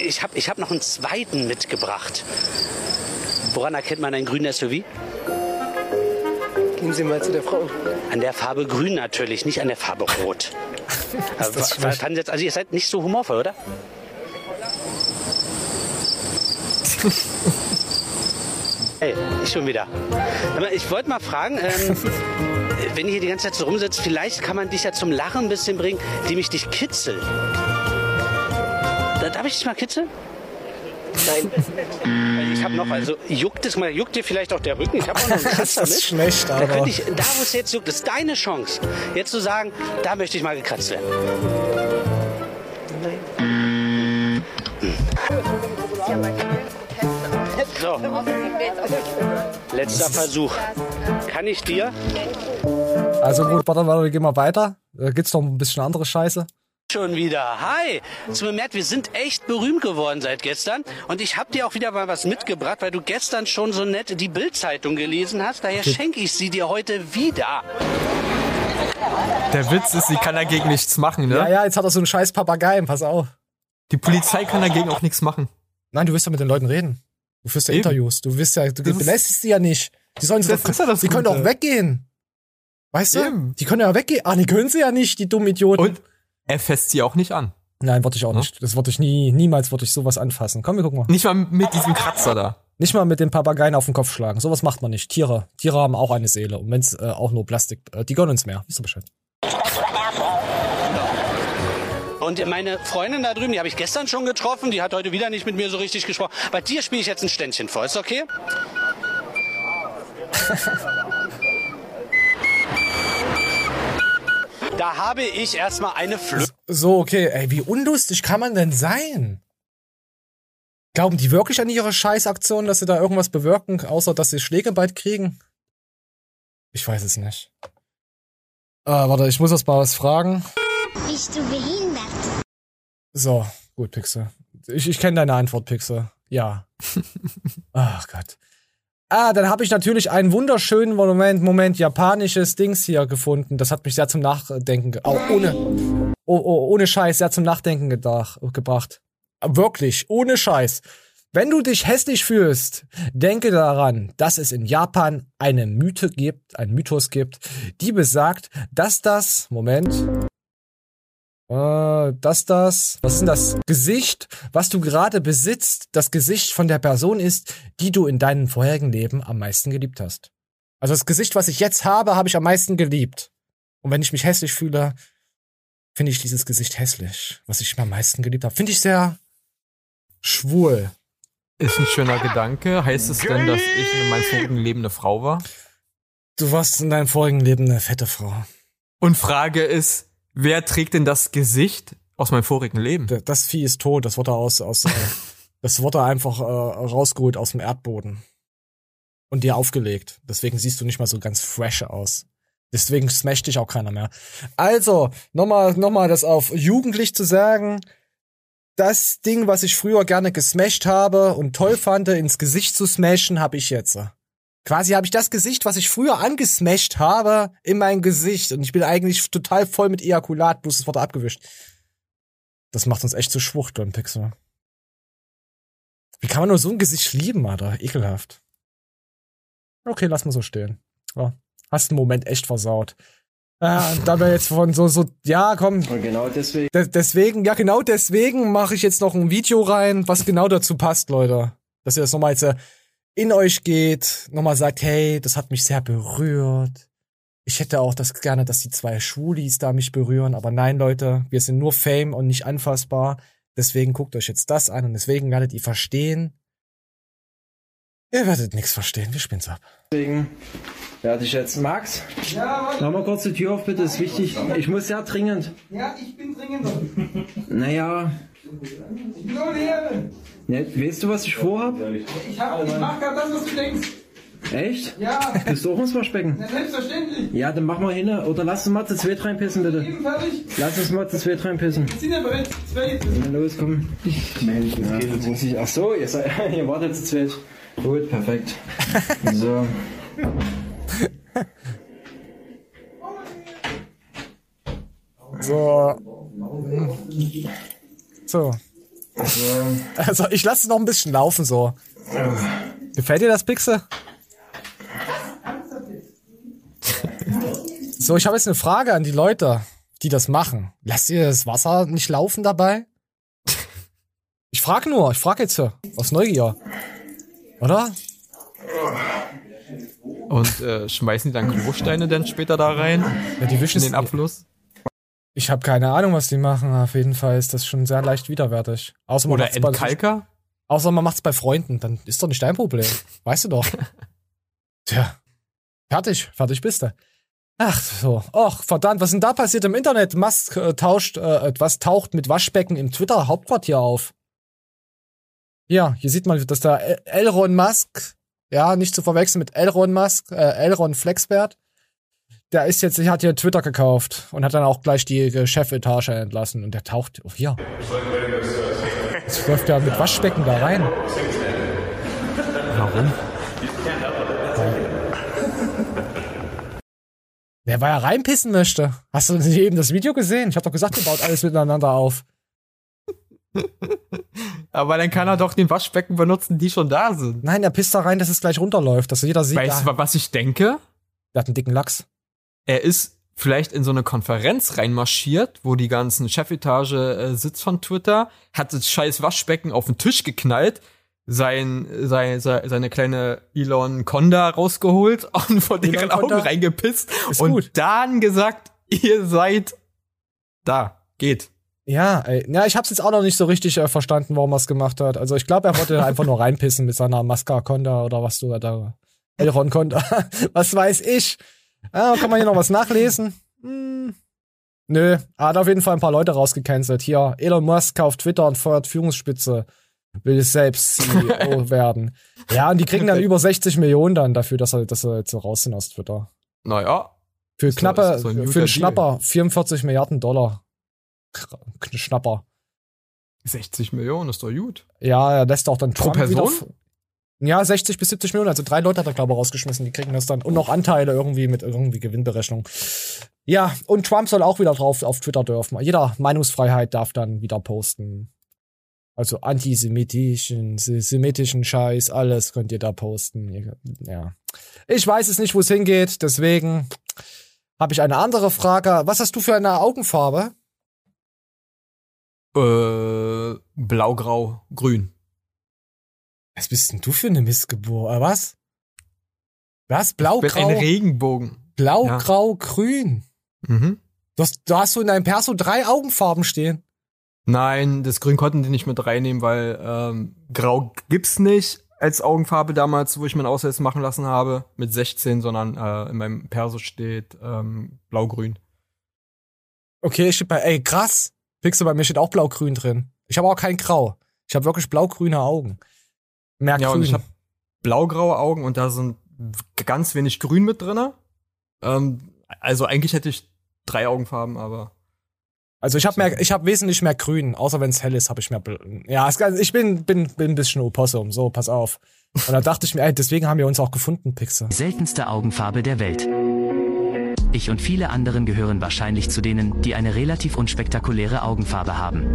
Ich habe ich hab noch einen zweiten mitgebracht. Woran erkennt man ein grünes SUV?
Gehen Sie mal zu der Frau.
An der Farbe grün natürlich, nicht an der Farbe rot. *laughs* also, jetzt, also ihr seid nicht so humorvoll, oder? hey, ich schon wieder. Aber ich wollte mal fragen, ähm, *laughs* wenn ihr hier die ganze Zeit so rumsitzt, vielleicht kann man dich ja zum Lachen ein bisschen bringen, indem ich dich kitzel. Darf ich dich mal kitzeln? Nein. Ich habe noch, also juckt es mal, juckt dir vielleicht auch der Rücken? Ich habe auch noch einen Kratzer
mit. schlecht, aber.
Da, könnte ich, da wo es jetzt juckt, ist deine Chance, jetzt zu sagen, da möchte ich mal gekratzt werden. Nein. So. Letzter Versuch. Kann ich dir?
Also gut, warte, warte, wir gehen mal weiter. Da gibt's noch ein bisschen andere Scheiße.
Schon wieder. Hi. Zu bemerkt, wir sind echt berühmt geworden seit gestern. Und ich habe dir auch wieder mal was mitgebracht, weil du gestern schon so nett die Bildzeitung gelesen hast. Daher okay. schenke ich sie dir heute wieder.
Der Witz ist, sie kann dagegen nichts machen, ne?
Ja, ja, jetzt hat er so einen scheiß Papageien, pass auf.
Die Polizei kann dagegen auch nichts machen.
Nein, du wirst ja mit den Leuten reden. Du führst ja Eben. Interviews. Du wirst ja, du belästigst sie ja nicht. Die sollen sie doch, ja sie können doch weggehen. Weißt du? Eben. Die können ja weggehen. Ah, die können sie ja nicht, die dummen Idioten. Und
er fässt sie auch nicht an.
Nein, wollte ich auch ja? nicht. Das wollte ich nie, niemals wollte ich sowas anfassen. Komm, wir gucken mal.
Nicht mal mit diesem Kratzer da.
Nicht mal mit den Papageien auf den Kopf schlagen. Sowas macht man nicht. Tiere, Tiere haben auch eine Seele. Und wenn's äh, auch nur Plastik, äh, die gönnen uns mehr. Wisst ihr Bescheid.
Und meine Freundin da drüben, die habe ich gestern schon getroffen, die hat heute wieder nicht mit mir so richtig gesprochen. Bei dir spiele ich jetzt ein Ständchen vor, ist okay? *laughs* Da habe ich erstmal eine Flö.
So, okay, ey, wie unlustig kann man denn sein? Glauben die wirklich an ihre Scheißaktion, dass sie da irgendwas bewirken, außer dass sie Schläge bald kriegen? Ich weiß es nicht. Äh, warte, ich muss erst mal was fragen. Bist du behindert? So, gut, Pixel. Ich, ich kenne deine Antwort, Pixel. Ja. *laughs* Ach Gott. Ah, dann habe ich natürlich einen wunderschönen Moment, Moment, japanisches Dings hier gefunden. Das hat mich sehr zum Nachdenken, auch ohne, oh, oh, ohne Scheiß, sehr zum Nachdenken gedacht, gebracht. Wirklich, ohne Scheiß. Wenn du dich hässlich fühlst, denke daran, dass es in Japan eine Mythe gibt, ein Mythos gibt, die besagt, dass das, Moment, äh, dass das, was ist denn das Gesicht, was du gerade besitzt, das Gesicht von der Person ist, die du in deinem vorherigen Leben am meisten geliebt hast. Also das Gesicht, was ich jetzt habe, habe ich am meisten geliebt. Und wenn ich mich hässlich fühle, finde ich dieses Gesicht hässlich, was ich am meisten geliebt habe. Finde ich sehr schwul.
Ist ein schöner Gedanke. Heißt es denn, dass ich in meinem vorigen Leben eine Frau war?
Du warst in deinem vorigen Leben eine fette Frau.
Und Frage ist, wer trägt denn das Gesicht aus meinem vorigen Leben?
Das Vieh ist tot, das wurde aus, aus äh, *laughs* das wurde einfach äh, rausgeholt aus dem Erdboden. Und dir aufgelegt. Deswegen siehst du nicht mal so ganz fresh aus. Deswegen smasht dich auch keiner mehr. Also, nochmal, nochmal das auf jugendlich zu sagen. Das Ding, was ich früher gerne gesmasht habe und toll fand, ins Gesicht zu smashen, habe ich jetzt. Quasi habe ich das Gesicht, was ich früher angesmashed habe, in mein Gesicht. Und ich bin eigentlich total voll mit Ejakulat, bloß es wurde abgewischt. Das macht uns echt zu Schwuchteln, Pixel. Wie kann man nur so ein Gesicht lieben, Alter? Ekelhaft. Okay, lass mal so stehen. Ja, hast einen Moment echt versaut. Ja, da wir jetzt von so, so, ja, komm.
Und genau deswegen.
De deswegen, ja, genau deswegen mache ich jetzt noch ein Video rein, was genau dazu passt, Leute. Dass ihr das nochmal jetzt äh, in euch geht, nochmal sagt, hey, das hat mich sehr berührt. Ich hätte auch das gerne, dass die zwei Schwulis da mich berühren, aber nein, Leute, wir sind nur Fame und nicht anfassbar. Deswegen guckt euch jetzt das an und deswegen werdet ihr verstehen. Ihr werdet nichts verstehen, wir spielen's ab.
Deswegen werde ich jetzt. Max, ja, mach mal kurz die Tür auf, bitte, ist wichtig. Ich muss sehr dringend.
Ja, ich bin dringender.
Naja, ja, weißt du, was ich vorhab?
Ich, hab, ich mach gerade das, was du denkst.
Echt?
Ja. *laughs*
Bist du auch ins Waschbecken?
Na, selbstverständlich.
Ja, dann mach mal hin. Oder lass uns mal zu zweit reinpissen, bitte.
Eben fertig.
Lass uns mal zu zweit reinpissen.
Wir sind ja bereit. Zweit.
Na los, komm. Mensch, das ja, geht muss ich. Ach so, ihr, seid, *laughs* ihr wartet zu zweit. Gut, perfekt. So.
So. So. Also, ich lasse es noch ein bisschen laufen, so. Gefällt dir das, Pixel? *laughs* so, ich habe jetzt eine Frage an die Leute, die das machen. Lasst ihr das Wasser nicht laufen dabei? Ich frage nur, ich frage jetzt aus Neugier. Oder?
Und äh, schmeißen die dann Klosteine dann später da rein?
Ja, die wischen
in den Abfluss?
Ich habe keine Ahnung, was die machen. Auf jeden Fall ist das schon sehr leicht widerwärtig.
Außer Oder Entkalker?
Bei, außer man macht's bei Freunden, dann ist doch nicht dein Problem. *laughs* weißt du doch. Tja. Fertig, fertig bist du. Ach so. Och, verdammt, was ist denn da passiert im Internet? Musk äh, tauscht, äh, was taucht mit Waschbecken im Twitter-Hauptquartier auf. Ja, hier sieht man, dass da Elron Musk, ja, nicht zu verwechseln mit Elron Musk, äh, Elron Flexbert, der ist jetzt, hat hier Twitter gekauft und hat dann auch gleich die Chefetage entlassen und der taucht oh, hier. Jetzt läuft er mit Waschbecken da rein. Warum? Wer war ja reinpissen möchte. Hast du eben das Video gesehen? Ich hab doch gesagt, ihr baut alles miteinander auf.
Aber dann kann er doch den Waschbecken benutzen, die schon da sind.
Nein, er pisst da rein, dass es gleich runterläuft, dass jeder sieht.
Weißt du, was ich denke?
Der hat einen dicken Lachs.
Er ist vielleicht in so eine Konferenz reinmarschiert, wo die ganzen Chefetage äh, sitzt von Twitter, hat das scheiß Waschbecken auf den Tisch geknallt, sein, sein, seine kleine Elon Conda rausgeholt *laughs* und vor deren Augen reingepisst und gut. dann gesagt, ihr seid da, geht.
Ja, ey. ja, ich hab's jetzt auch noch nicht so richtig äh, verstanden, warum er es gemacht hat. Also ich glaube, er wollte einfach nur reinpissen mit seiner Masca Conda oder was du da, Elron Conda, *laughs* was weiß ich. Ah, kann man hier noch was nachlesen? Hm. Nö, er hat auf jeden Fall ein paar Leute rausgecancelt. Hier, Elon Musk kauft Twitter und feuert Führungsspitze will selbst CEO *laughs* werden. Ja, und die kriegen dann über 60 Millionen dann dafür, dass er, dass er jetzt so raus sind aus Twitter.
Naja.
Für knappe, so, für einen Schnapper, 44 Milliarden Dollar. Schnapper.
60 Millionen ist doch gut.
Ja, er lässt auch dann
Pro Person?
Ja, 60 bis 70 Millionen. Also drei Leute hat er, glaube ich, rausgeschmissen. Die kriegen das dann. Und noch Anteile irgendwie mit irgendwie Gewinnberechnung. Ja, und Trump soll auch wieder drauf auf Twitter dürfen. Jeder Meinungsfreiheit darf dann wieder posten. Also antisemitischen, semitischen Scheiß, alles könnt ihr da posten. Ja. Ich weiß es nicht, wo es hingeht, deswegen habe ich eine andere Frage. Was hast du für eine Augenfarbe?
Äh, blau, grau, grün.
Was bist denn du für eine Missgeburt? Äh, was? Was? Blau, grau?
ein Regenbogen.
Blau, ja. grau, grün.
Mhm.
Du hast, du hast so in deinem Perso drei Augenfarben stehen.
Nein, das Grün konnten die nicht mit reinnehmen, weil ähm, Grau gibt's nicht als Augenfarbe damals, wo ich meinen Ausweis machen lassen habe, mit 16, sondern äh, in meinem Perso steht ähm, Blau-Grün.
Okay, steht bei, ey, krass. Pixel, bei mir steht auch Blau-Grün drin. Ich habe auch kein Grau. Ich habe wirklich blau-grüne Augen.
Mehr ja, und ich habe blau-graue Augen und da sind ganz wenig Grün mit drinne. Ähm, also eigentlich hätte ich drei Augenfarben, aber
also ich habe mehr, ich habe wesentlich mehr Grün, außer wenn es hell ist, habe ich mehr. Ja, ich bin bin bin ein bisschen Opossum. So, pass auf. Und da dachte ich mir, ey, deswegen haben wir uns auch gefunden, Pixel.
Seltenste Augenfarbe der Welt. Ich und viele anderen gehören wahrscheinlich zu denen, die eine relativ unspektakuläre Augenfarbe haben.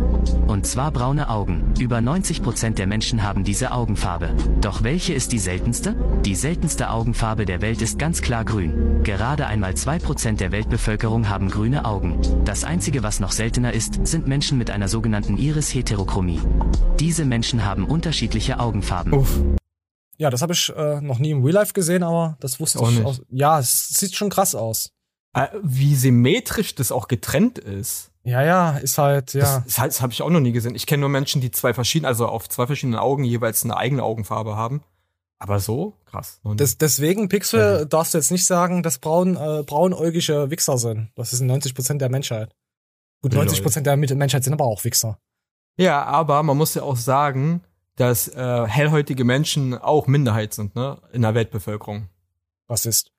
Und zwar braune Augen. Über 90% der Menschen haben diese Augenfarbe. Doch welche ist die seltenste? Die seltenste Augenfarbe der Welt ist ganz klar grün. Gerade einmal 2% der Weltbevölkerung haben grüne Augen. Das einzige, was noch seltener ist, sind Menschen mit einer sogenannten Iris-Heterochromie. Diese Menschen haben unterschiedliche Augenfarben. Uff.
Ja, das habe ich äh, noch nie im Real Life gesehen, aber das wusste auch ich. Nicht. Aus, ja, es sieht schon krass aus.
Äh, wie symmetrisch das auch getrennt ist.
Ja, ja, ist halt, ja.
Das, das, das habe ich auch noch nie gesehen. Ich kenne nur Menschen, die zwei verschiedene, also auf zwei verschiedenen Augen jeweils eine eigene Augenfarbe haben. Aber so krass.
Das, deswegen, Pixel, ja. darfst du jetzt nicht sagen, dass braun, äh, braunäugige Wichser sind. Das ist 90 Prozent der Menschheit. Gut, 90 Prozent der Menschheit sind aber auch Wichser.
Ja, aber man muss ja auch sagen, dass äh, hellhäutige Menschen auch Minderheit sind, ne, in der Weltbevölkerung.
Was ist?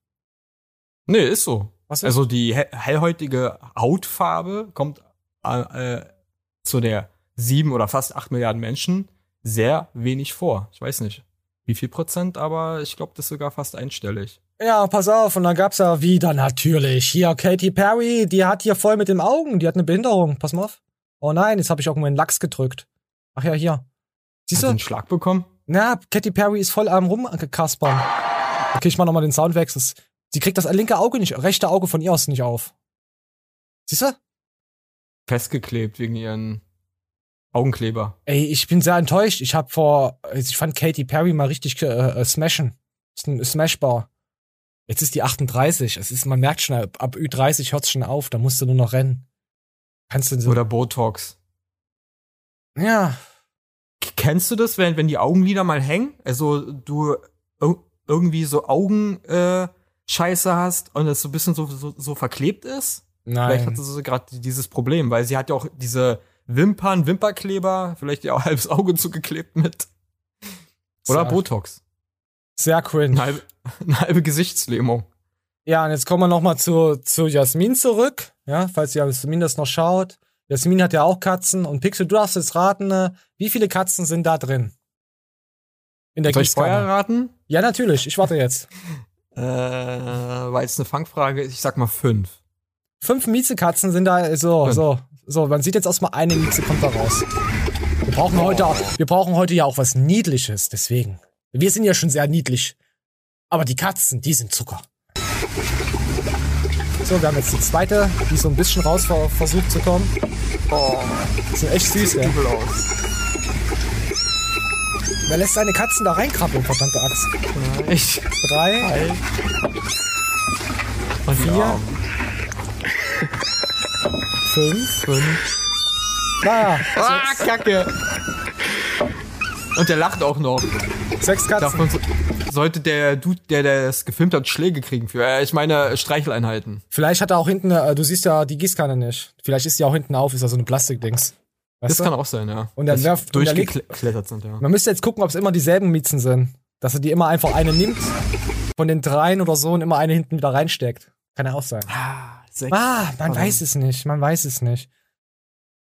Nee, ist so. Also die hellhäutige Hautfarbe kommt äh, zu der sieben oder fast acht Milliarden Menschen sehr wenig vor. Ich weiß nicht, wie viel Prozent, aber ich glaube, das ist sogar fast einstellig.
Ja, pass auf, und dann gab's ja wieder natürlich. Hier, Katy Perry, die hat hier voll mit den Augen, die hat eine Behinderung. Pass mal auf. Oh nein, jetzt habe ich irgendwo einen Lachs gedrückt. Ach ja, hier.
Siehst du? einen Schlag bekommen?
Na, Katy Perry ist voll am rumgekaspern. Okay, ich mach nochmal den Soundwechsel. Sie kriegt das linke Auge nicht, rechte Auge von ihr aus nicht auf. Siehst du?
Festgeklebt wegen ihren Augenkleber.
Ey, ich bin sehr enttäuscht. Ich hab vor, ich fand Katy Perry mal richtig äh, äh, smashen. Ist ein Smashbar. Jetzt ist die 38. Es ist, man merkt schon, ab, ab Ü30 hört's schon auf. Da musst du nur noch rennen. Kannst du so
Oder Botox.
Ja.
Kennst du das, wenn, wenn die Augenlider mal hängen? Also du irgendwie so Augen, äh, Scheiße hast und es so ein bisschen so, so, so verklebt ist. Nein. Vielleicht hat sie so gerade dieses Problem, weil sie hat ja auch diese Wimpern, Wimperkleber, vielleicht ja auch *laughs* halbes Auge zugeklebt mit. Oder Sehr. Botox.
Sehr cringe.
Eine halbe, *laughs* eine halbe Gesichtslähmung.
Ja, und jetzt kommen wir nochmal zu, zu Jasmin zurück. Ja, falls Jasmin das noch schaut. Jasmin hat ja auch Katzen. Und Pixel, du darfst jetzt raten, äh, wie viele Katzen sind da drin?
In der Soll ich vorher raten?
Ja, natürlich. Ich warte jetzt. *laughs*
äh, war jetzt eine Fangfrage. Ich sag mal fünf.
Fünf Miezekatzen sind da, so, fünf. so. So, man sieht jetzt erstmal eine Mieze kommt da raus. Wir brauchen heute auch, wir brauchen heute ja auch was Niedliches, deswegen. Wir sind ja schon sehr niedlich. Aber die Katzen, die sind Zucker. So, wir haben jetzt die zweite, die so ein bisschen raus versucht zu kommen. Oh, die sind echt süß, ey. Wer lässt seine Katzen da reinkrabbeln, verdammte Axt?
Ich.
Drei. Drei. Und vier. Fünf. Fünf.
Naja. Ah, Kacke. Und der lacht auch noch.
Sechs Katzen.
Sollte der Dude, der das gefilmt hat, Schläge kriegen für, äh, ich meine, Streicheleinheiten.
Vielleicht hat er auch hinten, äh, du siehst ja die Gießkanne nicht. Vielleicht ist die auch hinten auf, ist ja so eine Plastikdings.
Weißt das du? kann auch sein, ja.
Und dann werft
durchgeklettert sind, ja.
Man müsste jetzt gucken, ob es immer dieselben Miezen sind. Dass er die immer einfach eine nimmt, von den dreien oder so und immer eine hinten wieder reinsteckt. Kann ja auch sein.
Ah,
sechs. ah man Warum? weiß es nicht, man weiß es nicht.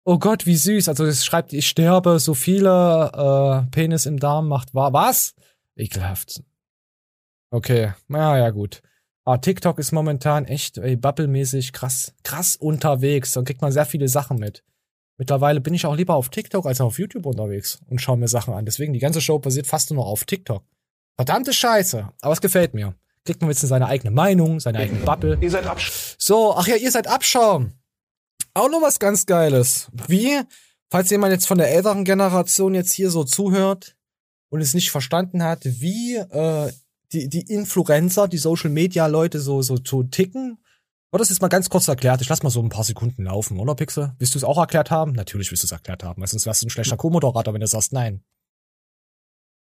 Oh Gott, wie süß. Also es schreibt, ich sterbe, so viele äh, Penis im Darm macht wahr. Was? Ekelhaft. Okay, na ja, gut. Aber ah, TikTok ist momentan echt ey, bubble-mäßig krass, krass unterwegs. Dann kriegt man sehr viele Sachen mit. Mittlerweile bin ich auch lieber auf TikTok als auf YouTube unterwegs und schaue mir Sachen an. Deswegen, die ganze Show basiert fast nur noch auf TikTok. Verdammte Scheiße. Aber es gefällt mir. Kriegt man jetzt seine eigene Meinung, seine eigene Bubble.
Ihr seid Abschaum.
So, ach ja, ihr seid Abschaum. Auch noch was ganz Geiles. Wie, falls jemand jetzt von der älteren Generation jetzt hier so zuhört und es nicht verstanden hat, wie äh, die, die Influencer, die Social Media Leute so, so zu ticken. Oder das ist mal ganz kurz erklärt. Ich lass mal so ein paar Sekunden laufen, oder Pixel? Willst du es auch erklärt haben? Natürlich willst du es erklärt haben, weil sonst wärst du ein schlechter Co-Moderator, wenn du sagst nein.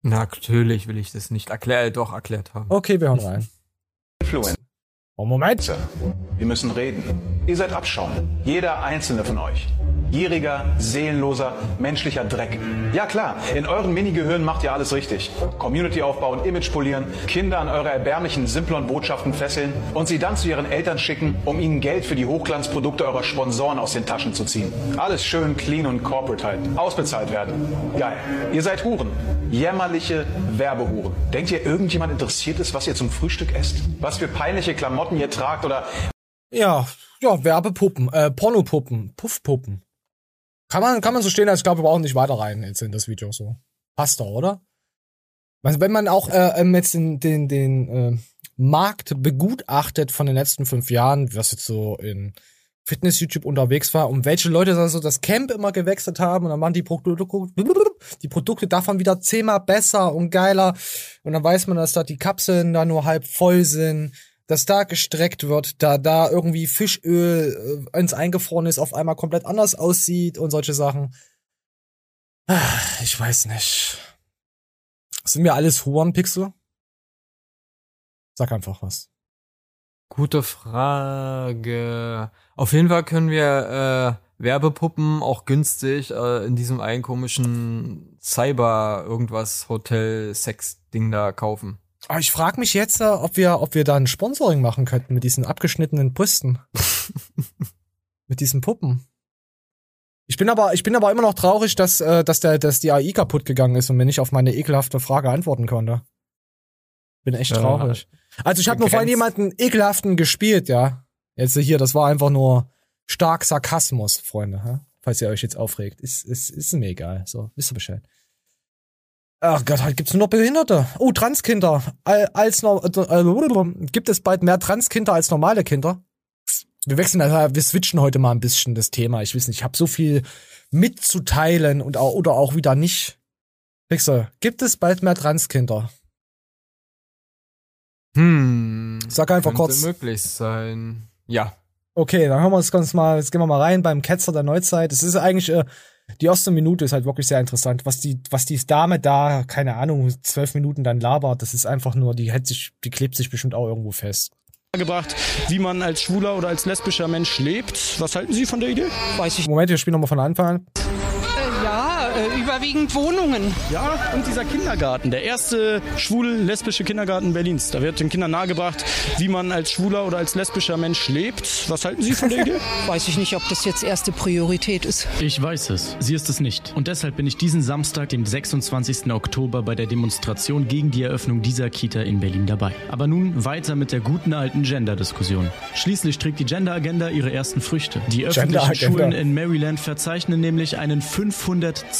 Natürlich will ich das nicht erklärt, doch erklärt haben.
Okay, wir hören rein.
Influencer.
Oh, Moment.
Wir müssen reden. Ihr seid Abschaum. Jeder einzelne von euch. Gieriger, seelenloser, menschlicher Dreck. Ja klar, in euren Mini-Gehirnen macht ihr alles richtig. Community aufbauen, Image polieren, Kinder an eure erbärmlichen Simplon-Botschaften fesseln und sie dann zu ihren Eltern schicken, um ihnen Geld für die Hochglanzprodukte eurer Sponsoren aus den Taschen zu ziehen. Alles schön clean und corporate halt. Ausbezahlt werden. Geil. Ihr seid Huren. Jämmerliche Werbehuren. Denkt ihr, irgendjemand interessiert ist, was ihr zum Frühstück esst? Was für peinliche Klamotten ihr tragt oder...
Ja, ja, Werbepuppen, äh, Pornopuppen, Puffpuppen. Kann man, kann man so stehen, als ich glaube, wir brauchen nicht weiter rein jetzt in das Video so. Passt doch, oder? Also wenn man auch äh, ähm, jetzt den, den, den äh, Markt begutachtet von den letzten fünf Jahren, was jetzt so in Fitness-YouTube unterwegs war, um welche Leute da so das Camp immer gewechselt haben und dann waren die Produkte, die Produkte davon wieder zehnmal besser und geiler und dann weiß man, dass da die Kapseln da nur halb voll sind dass da gestreckt wird, da da irgendwie Fischöl äh, ins Eingefroren ist, auf einmal komplett anders aussieht und solche Sachen. Ah, ich weiß nicht. Sind wir alles Hurenpixel? Sag einfach was.
Gute Frage. Auf jeden Fall können wir äh, Werbepuppen auch günstig äh, in diesem einen komischen Cyber irgendwas Hotel Sex Ding da kaufen.
Aber ich frage mich jetzt, äh, ob wir, ob wir da ein Sponsoring machen könnten mit diesen abgeschnittenen Brüsten. *laughs* mit diesen Puppen. Ich bin aber, ich bin aber immer noch traurig, dass, äh, dass der, dass die AI kaputt gegangen ist und mir nicht auf meine ekelhafte Frage antworten konnte. Bin echt traurig. Ja, also ich habe nur vorhin jemanden ekelhaften gespielt, ja. Jetzt hier, das war einfach nur stark Sarkasmus, Freunde, ja? falls ihr euch jetzt aufregt. Ist, ist, ist mir egal. So, wisst ihr Bescheid. Ach Gott, halt gibt's nur noch Behinderte. Oh, Transkinder. Als äh, gibt es bald mehr Transkinder als normale Kinder? Wir wechseln, also wir switchen heute mal ein bisschen das Thema. Ich weiß nicht, ich habe so viel mitzuteilen und auch, oder auch wieder nicht. Wechsel, gibt es bald mehr Transkinder?
Hm.
Sag einfach kurz.
möglich sein. Ja.
Okay, dann hören wir uns ganz mal, jetzt gehen wir mal rein beim Ketzer der Neuzeit. Es ist eigentlich äh, die erste Minute ist halt wirklich sehr interessant. Was die, was die Dame da, keine Ahnung, zwölf Minuten dann labert, das ist einfach nur, die hält sich, die klebt sich bestimmt auch irgendwo fest.
Gebracht, wie man als schwuler oder als lesbischer Mensch lebt. Was halten Sie von der Idee?
Weiß ich. Moment, wir spielen nochmal von Anfang an.
Äh, ja, überwiegend Wohnungen.
Ja, und dieser Kindergarten, der erste schwul-lesbische Kindergarten Berlins. Da wird den Kindern nahegebracht, wie man als schwuler oder als lesbischer Mensch lebt. Was halten Sie von der Idee? *laughs*
Weiß ich nicht, ob das jetzt erste Priorität ist.
Ich weiß es. Sie ist es nicht. Und deshalb bin ich diesen Samstag, den 26. Oktober, bei der Demonstration gegen die Eröffnung dieser Kita in Berlin dabei. Aber nun weiter mit der guten alten Gender-Diskussion. Schließlich trägt die Gender-Agenda ihre ersten Früchte. Die öffentlichen Schulen in Maryland verzeichnen nämlich einen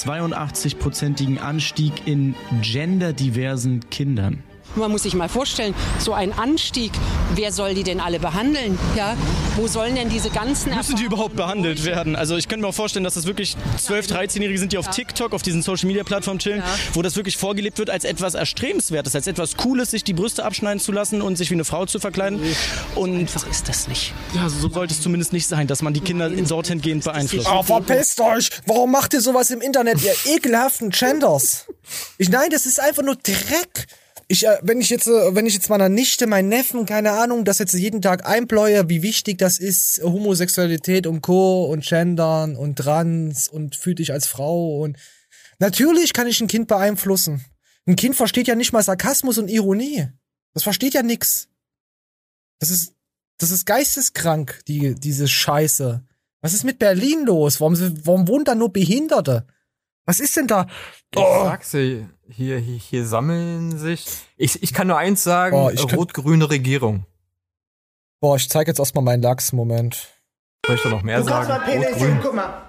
582-prozentigen Anstieg in genderdiversen Kindern.
Man muss sich mal vorstellen, so ein Anstieg, wer soll die denn alle behandeln? Ja? Wo sollen denn diese ganzen...
Müssen die überhaupt behandelt werden? Also ich könnte mir auch vorstellen, dass das wirklich 12-, 13-Jährige sind, die auf TikTok, auf diesen Social-Media-Plattformen chillen, ja. wo das wirklich vorgelebt wird als etwas Erstrebenswertes, als etwas Cooles, sich die Brüste abschneiden zu lassen und sich wie eine Frau zu verkleiden. Und
einfach ist das nicht.
Ja, so sollte es zumindest nicht sein, dass man die Kinder dorthin gehend beeinflusst.
Oh, verpisst euch! Warum macht ihr sowas im Internet, ihr ekelhaften Genders? Ich, nein, das ist einfach nur Dreck ich, äh, wenn ich jetzt, äh, wenn ich jetzt meiner Nichte, meinen Neffen, keine Ahnung, das jetzt jeden Tag einbläue, wie wichtig das ist, Homosexualität und Co. und Gendern und Trans und fühl dich als Frau und natürlich kann ich ein Kind beeinflussen. Ein Kind versteht ja nicht mal Sarkasmus und Ironie. Das versteht ja nix. Das ist, das ist geisteskrank, die, diese Scheiße. Was ist mit Berlin los? Warum, warum wohnen da nur Behinderte? Was ist denn da?
Oh. Ich sag's dir, hier, hier, hier sammeln sich. Ich, ich kann nur eins sagen, oh, rot-grüne Regierung.
Boah, ich zeig jetzt erstmal meinen Lachs, Moment.
Soll ich da noch mehr du sagen?
Rot-grün. Guck mal.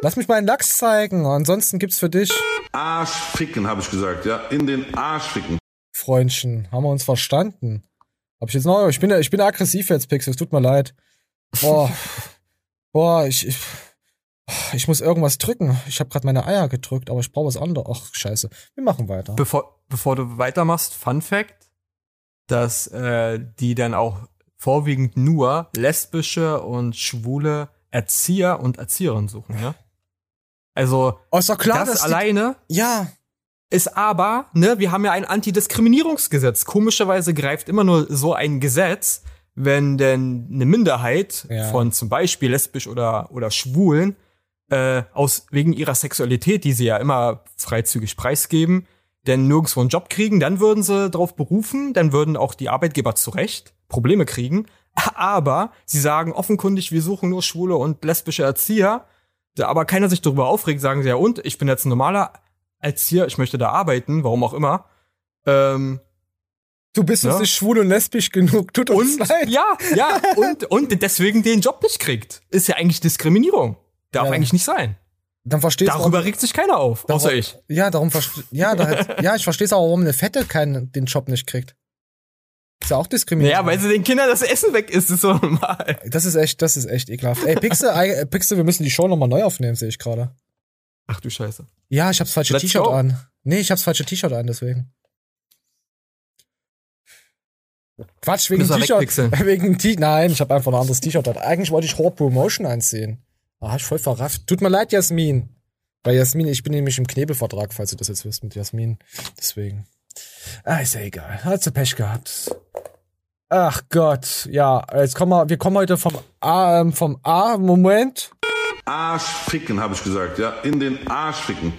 Lass mich meinen Lachs zeigen, ansonsten gibt's für dich.
Arsch ficken, habe ich gesagt, ja. In den Arsch ficken.
Freundchen, haben wir uns verstanden? Hab ich jetzt noch, ich bin, ich bin aggressiv jetzt, Pixel, es tut mir leid. Boah. *laughs* Boah, ich, ich ich muss irgendwas drücken. Ich habe gerade meine Eier gedrückt, aber ich brauche was anderes. Ach, scheiße. Wir machen weiter.
Bevor, bevor du weitermachst, Fun Fact, dass äh, die dann auch vorwiegend nur lesbische und schwule Erzieher und Erzieherinnen suchen, ja? Also,
oh, ist doch klar,
das alleine
ja.
ist aber, ne, wir haben ja ein Antidiskriminierungsgesetz. Komischerweise greift immer nur so ein Gesetz, wenn denn eine Minderheit ja. von zum Beispiel lesbisch oder, oder schwulen äh, aus wegen ihrer Sexualität, die sie ja immer freizügig preisgeben, denn nirgendwo einen Job kriegen, dann würden sie darauf berufen, dann würden auch die Arbeitgeber zurecht Probleme kriegen. *laughs* Aber sie sagen offenkundig, wir suchen nur schwule und lesbische Erzieher. Aber keiner sich darüber aufregt, sagen sie ja, und ich bin jetzt ein normaler Erzieher, ich möchte da arbeiten, warum auch immer. Ähm,
Du bist ja. uns nicht schwul und lesbisch genug, tut uns
und,
leid.
Ja, ja, und, und deswegen den Job nicht kriegt. Ist ja eigentlich Diskriminierung. Darf ja. eigentlich nicht sein.
Dann verstehst
Darüber regt sich keiner auf,
darum,
außer ich.
Ja, darum ja, da *laughs* ja, ich verstehe es auch, warum eine Fette keinen den Job nicht kriegt. Ist ja auch diskriminierend.
Ja, weil sie den Kindern das Essen weg ist, ist so normal.
Das ist echt, das ist echt ekelhaft. Ey, Pixel, *laughs* äh, Pixel, wir müssen die Show nochmal neu aufnehmen, sehe ich gerade.
Ach du Scheiße.
Ja, ich hab's falsche T-Shirt an. Nee, ich hab's falsche T-Shirt an, deswegen. Quatsch, wegen T-Shirt. *laughs* Wegen T Nein, ich habe einfach ein anderes T-Shirt an. Eigentlich wollte ich Horde Promotion anziehen. Ah, ich voll verrafft. Tut mir leid, Jasmin. Bei Jasmin, ich bin nämlich im Knebelvertrag, falls du das jetzt wisst mit Jasmin. Deswegen. Ah, ist ja egal. Hat sie Pech gehabt. Ach Gott, ja, jetzt kommen wir, wir kommen heute vom A, ähm, vom A-Moment.
Arsch ficken, habe ich gesagt, ja, in den Arsch ficken.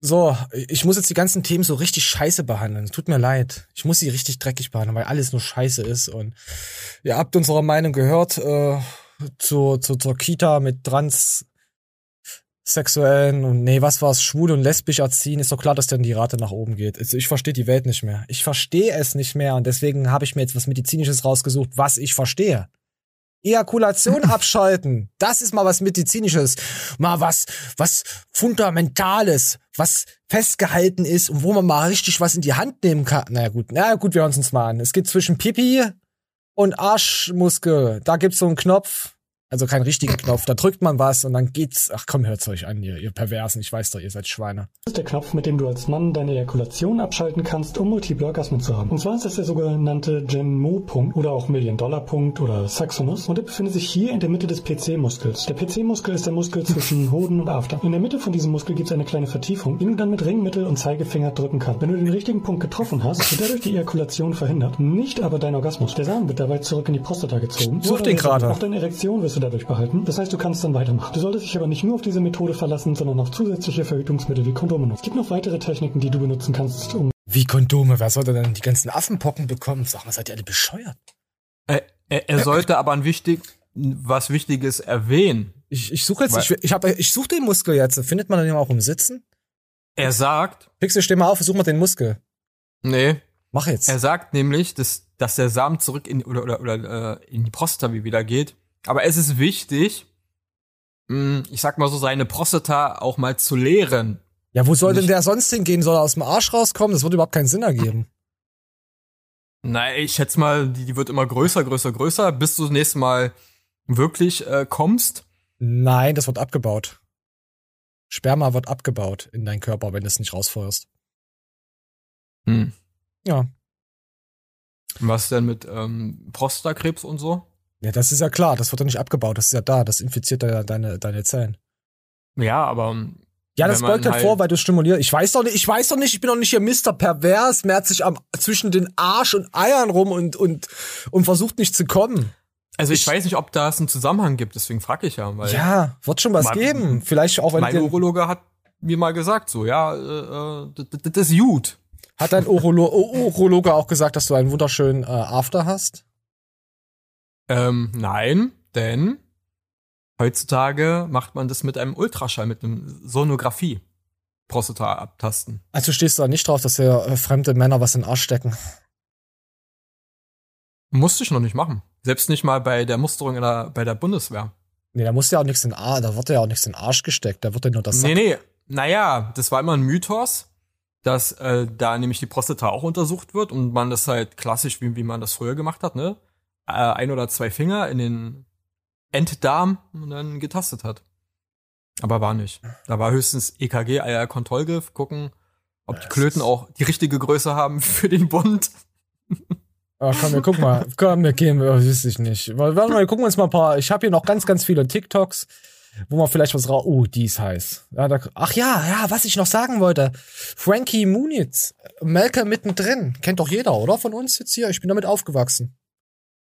So, ich muss jetzt die ganzen Themen so richtig scheiße behandeln. Tut mir leid. Ich muss sie richtig dreckig behandeln, weil alles nur scheiße ist. Und ihr habt unsere Meinung gehört. Äh, zu, zu, zur Kita mit transsexuellen und nee, was war's, schwul und lesbisch erziehen, ist doch klar, dass dann die Rate nach oben geht. Also ich verstehe die Welt nicht mehr. Ich verstehe es nicht mehr und deswegen habe ich mir jetzt was Medizinisches rausgesucht, was ich verstehe. Ejakulation *laughs* abschalten. Das ist mal was Medizinisches. Mal was, was Fundamentales, was festgehalten ist und wo man mal richtig was in die Hand nehmen kann. Naja, gut, na gut, wir hören uns mal an. Es geht zwischen Pipi und Arschmuskel. Da gibt's so einen Knopf. Also keinen richtigen Knopf. Da drückt man was und dann geht's. Ach komm, hört's euch an, ihr, ihr Perversen. Ich weiß doch, ihr seid Schweine.
Das ist der Knopf, mit dem du als Mann deine Ejakulation abschalten kannst, um Multiple Orgasmen zu haben. Und zwar ist das der sogenannte Gen-Mo-Punkt oder auch Million-Dollar-Punkt oder Saxonus. Und der befindet sich hier in der Mitte des PC-Muskels. Der PC-Muskel ist der Muskel zwischen *laughs* Hoden und After. In der Mitte von diesem Muskel gibt's eine kleine Vertiefung, die du dann mit Ringmittel und Zeigefinger drücken kannst. Wenn du den richtigen Punkt getroffen hast, wird dadurch die Ejakulation verhindert, nicht aber dein Orgasmus. Der Samen wird dabei zurück in die Prostata gezogen.
Such den gerade.
Auf deine Erektion wirst du dadurch behalten. Das heißt, du kannst dann weitermachen. Du solltest dich aber nicht nur auf diese Methode verlassen, sondern auch zusätzliche Verhütungsmittel wie Kondome nutzen. Es gibt noch weitere Techniken, die du benutzen kannst, um...
Wie Kondome? Wer sollte denn die ganzen Affenpocken bekommen? Sag mal, seid ihr alle bescheuert?
Er, er, er sollte aber ein wichtig, was Wichtiges erwähnen.
Ich, ich suche jetzt, ich, ich, hab, ich suche den Muskel jetzt. Findet man den auch im Sitzen?
Er sagt.
Pixel, steh mal auf, such mal den Muskel.
Nee.
Mach jetzt.
Er sagt nämlich, dass, dass der Samen zurück in, oder, oder, oder äh, in die Prostata wieder geht. Aber es ist wichtig, hm, ich sag mal so, seine Prostata auch mal zu leeren.
Ja, wo soll Nicht denn der sonst hingehen? Soll er aus dem Arsch rauskommen? Das würde überhaupt keinen Sinn ergeben.
Nein, ich schätze mal, die, die wird immer größer, größer, größer, bis du das nächste Mal wirklich äh, kommst.
Nein, das wird abgebaut. Sperma wird abgebaut in deinen Körper, wenn du es nicht rausfeuerst.
Hm.
Ja.
Was denn mit ähm, Prostatakrebs und so?
Ja, das ist ja klar, das wird doch nicht abgebaut, das ist ja da, das infiziert ja deine, deine Zellen.
Ja, aber. Ähm,
ja, das beugt halt, halt vor, weil du stimulierst. Ich weiß doch nicht, ich weiß doch nicht, ich bin doch nicht hier Mr. Pervers, merzt sich am, zwischen den Arsch und Eiern rum und, und, und versucht nicht zu kommen.
Also ich, ich, weiß nicht, ob da es einen Zusammenhang gibt, deswegen frage ich ja. Weil
ja, wird schon was mein, geben. Vielleicht auch, wenn
Mein Urologe hat mir mal gesagt, so, ja, äh, äh das, das ist gut.
Hat dein Urolo Urologe auch gesagt, dass du einen wunderschönen äh, After hast?
Ähm, nein, denn heutzutage macht man das mit einem Ultraschall, mit einem Sonographie. Prostata abtasten.
Also stehst du da nicht drauf, dass ja äh, fremde Männer was in den Arsch stecken?
Musste ich noch nicht machen. Selbst nicht mal bei der Musterung in der, bei der Bundeswehr.
Nee, da muss ja auch nichts in Arsch, da wird ja auch nichts in den Arsch gesteckt, da wird ja nur das
Sack. Nee, nee. Naja, das war immer ein Mythos, dass äh, da nämlich die Prostata auch untersucht wird und man das halt klassisch, wie, wie man das früher gemacht hat, ne? Äh, ein oder zwei Finger in den Enddarm und dann getastet hat. Aber war nicht. Da war höchstens EKG, Eier-Kontrollgriff, gucken, ob die Klöten auch die richtige Größe haben *laughs* für den Bund.
Ach, komm, wir gucken mal. Komm, wir gehen, wüsste ich nicht. Warte mal, wir gucken uns mal ein paar. Ich habe hier noch ganz, ganz viele TikToks wo man vielleicht was raus. Oh, die ist heiß. Ja, da, ach ja, ja, was ich noch sagen wollte. Frankie Muniz, Melker mittendrin. Kennt doch jeder, oder? Von uns jetzt hier. Ich bin damit aufgewachsen.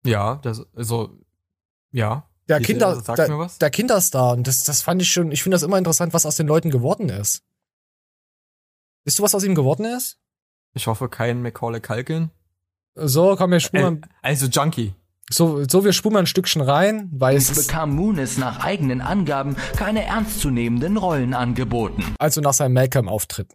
Ja, das, also, ja.
Der, Kinder, der, der Kinderstar. Und das, das fand ich schon, ich finde das immer interessant, was aus den Leuten geworden ist. Wisst du, was aus ihm geworden ist?
Ich hoffe, kein Macaulay Culkin.
So, komm, wir spulen.
Also Junkie.
So, so wir spulen mal ein Stückchen rein, weil es
bekam Moonis nach eigenen Angaben keine ernstzunehmenden Rollen angeboten.
Also nach seinem Malcolm-Auftritt.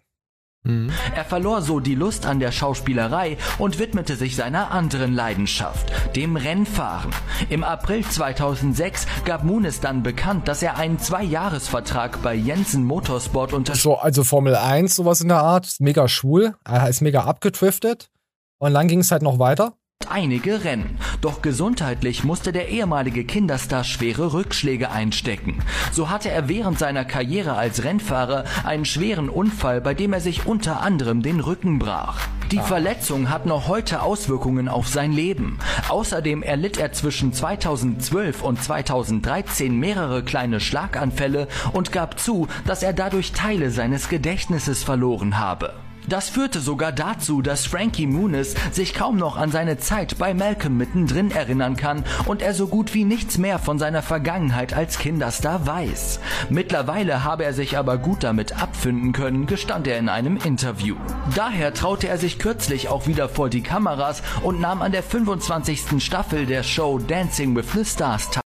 Mhm. Er verlor so die Lust an der Schauspielerei und widmete sich seiner anderen Leidenschaft, dem Rennfahren. Im April 2006 gab Moonis dann bekannt, dass er einen Zweijahresvertrag bei Jensen Motorsport unterschrieb.
So, also Formel 1, sowas in der Art, mega schwul, er ist mega abgedriftet. Und dann ging es halt noch weiter
einige Rennen. Doch gesundheitlich musste der ehemalige Kinderstar schwere Rückschläge einstecken. So hatte er während seiner Karriere als Rennfahrer einen schweren Unfall, bei dem er sich unter anderem den Rücken brach. Die ah. Verletzung hat noch heute Auswirkungen auf sein Leben. Außerdem erlitt er zwischen 2012 und 2013 mehrere kleine Schlaganfälle und gab zu, dass er dadurch Teile seines Gedächtnisses verloren habe. Das führte sogar dazu, dass Frankie Muniz sich kaum noch an seine Zeit bei Malcolm mittendrin erinnern kann und er so gut wie nichts mehr von seiner Vergangenheit als Kinderstar weiß. Mittlerweile habe er sich aber gut damit abfinden können, gestand er in einem Interview. Daher traute er sich kürzlich auch wieder vor die Kameras und nahm an der 25. Staffel der Show Dancing with the Stars teil.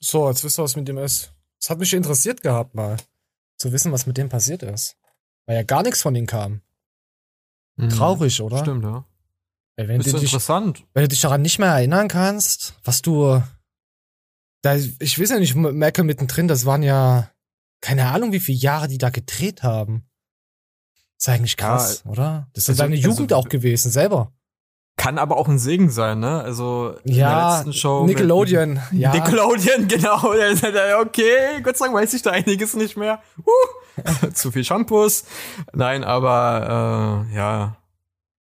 So, jetzt wisst ihr, was mit dem ist. Es hat mich interessiert gehabt, mal zu wissen, was mit dem passiert ist. Weil ja gar nichts von ihm kam. Mhm. Traurig, oder?
Stimmt, ja.
Ey, wenn
ist
du dich,
interessant.
Wenn du dich daran nicht mehr erinnern kannst, was du. Da, ich weiß ja nicht, Malcolm mittendrin, das waren ja keine Ahnung, wie viele Jahre die da gedreht haben. Das ist eigentlich krass, ja, oder? Das ist also, seine Jugend also, auch gewesen, selber.
Kann aber auch ein Segen sein, ne? Also
in ja, der letzten Show. Nickelodeon,
mit, *laughs*
ja.
Nickelodeon, genau. *laughs* Okay, Gott sei Dank weiß ich da einiges nicht mehr. Uh, *laughs* zu viel Shampoos. Nein, aber äh, ja,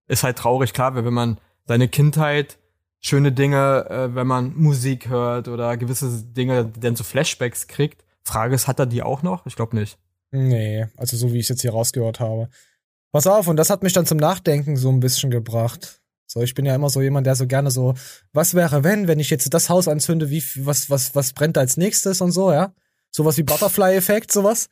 ist halt traurig, klar, wenn man seine Kindheit, schöne Dinge, äh, wenn man Musik hört oder gewisse Dinge, dann so Flashbacks kriegt. Frage ist, hat er die auch noch? Ich glaube nicht.
Nee, also so wie ich es jetzt hier rausgehört habe. Pass auf, und das hat mich dann zum Nachdenken so ein bisschen gebracht So, ich bin ja immer so jemand, der so gerne so, was wäre wenn, wenn ich jetzt das Haus anzünde, wie, was, was, was brennt als nächstes und so, ja? Sowas wie Butterfly-Effekt, sowas.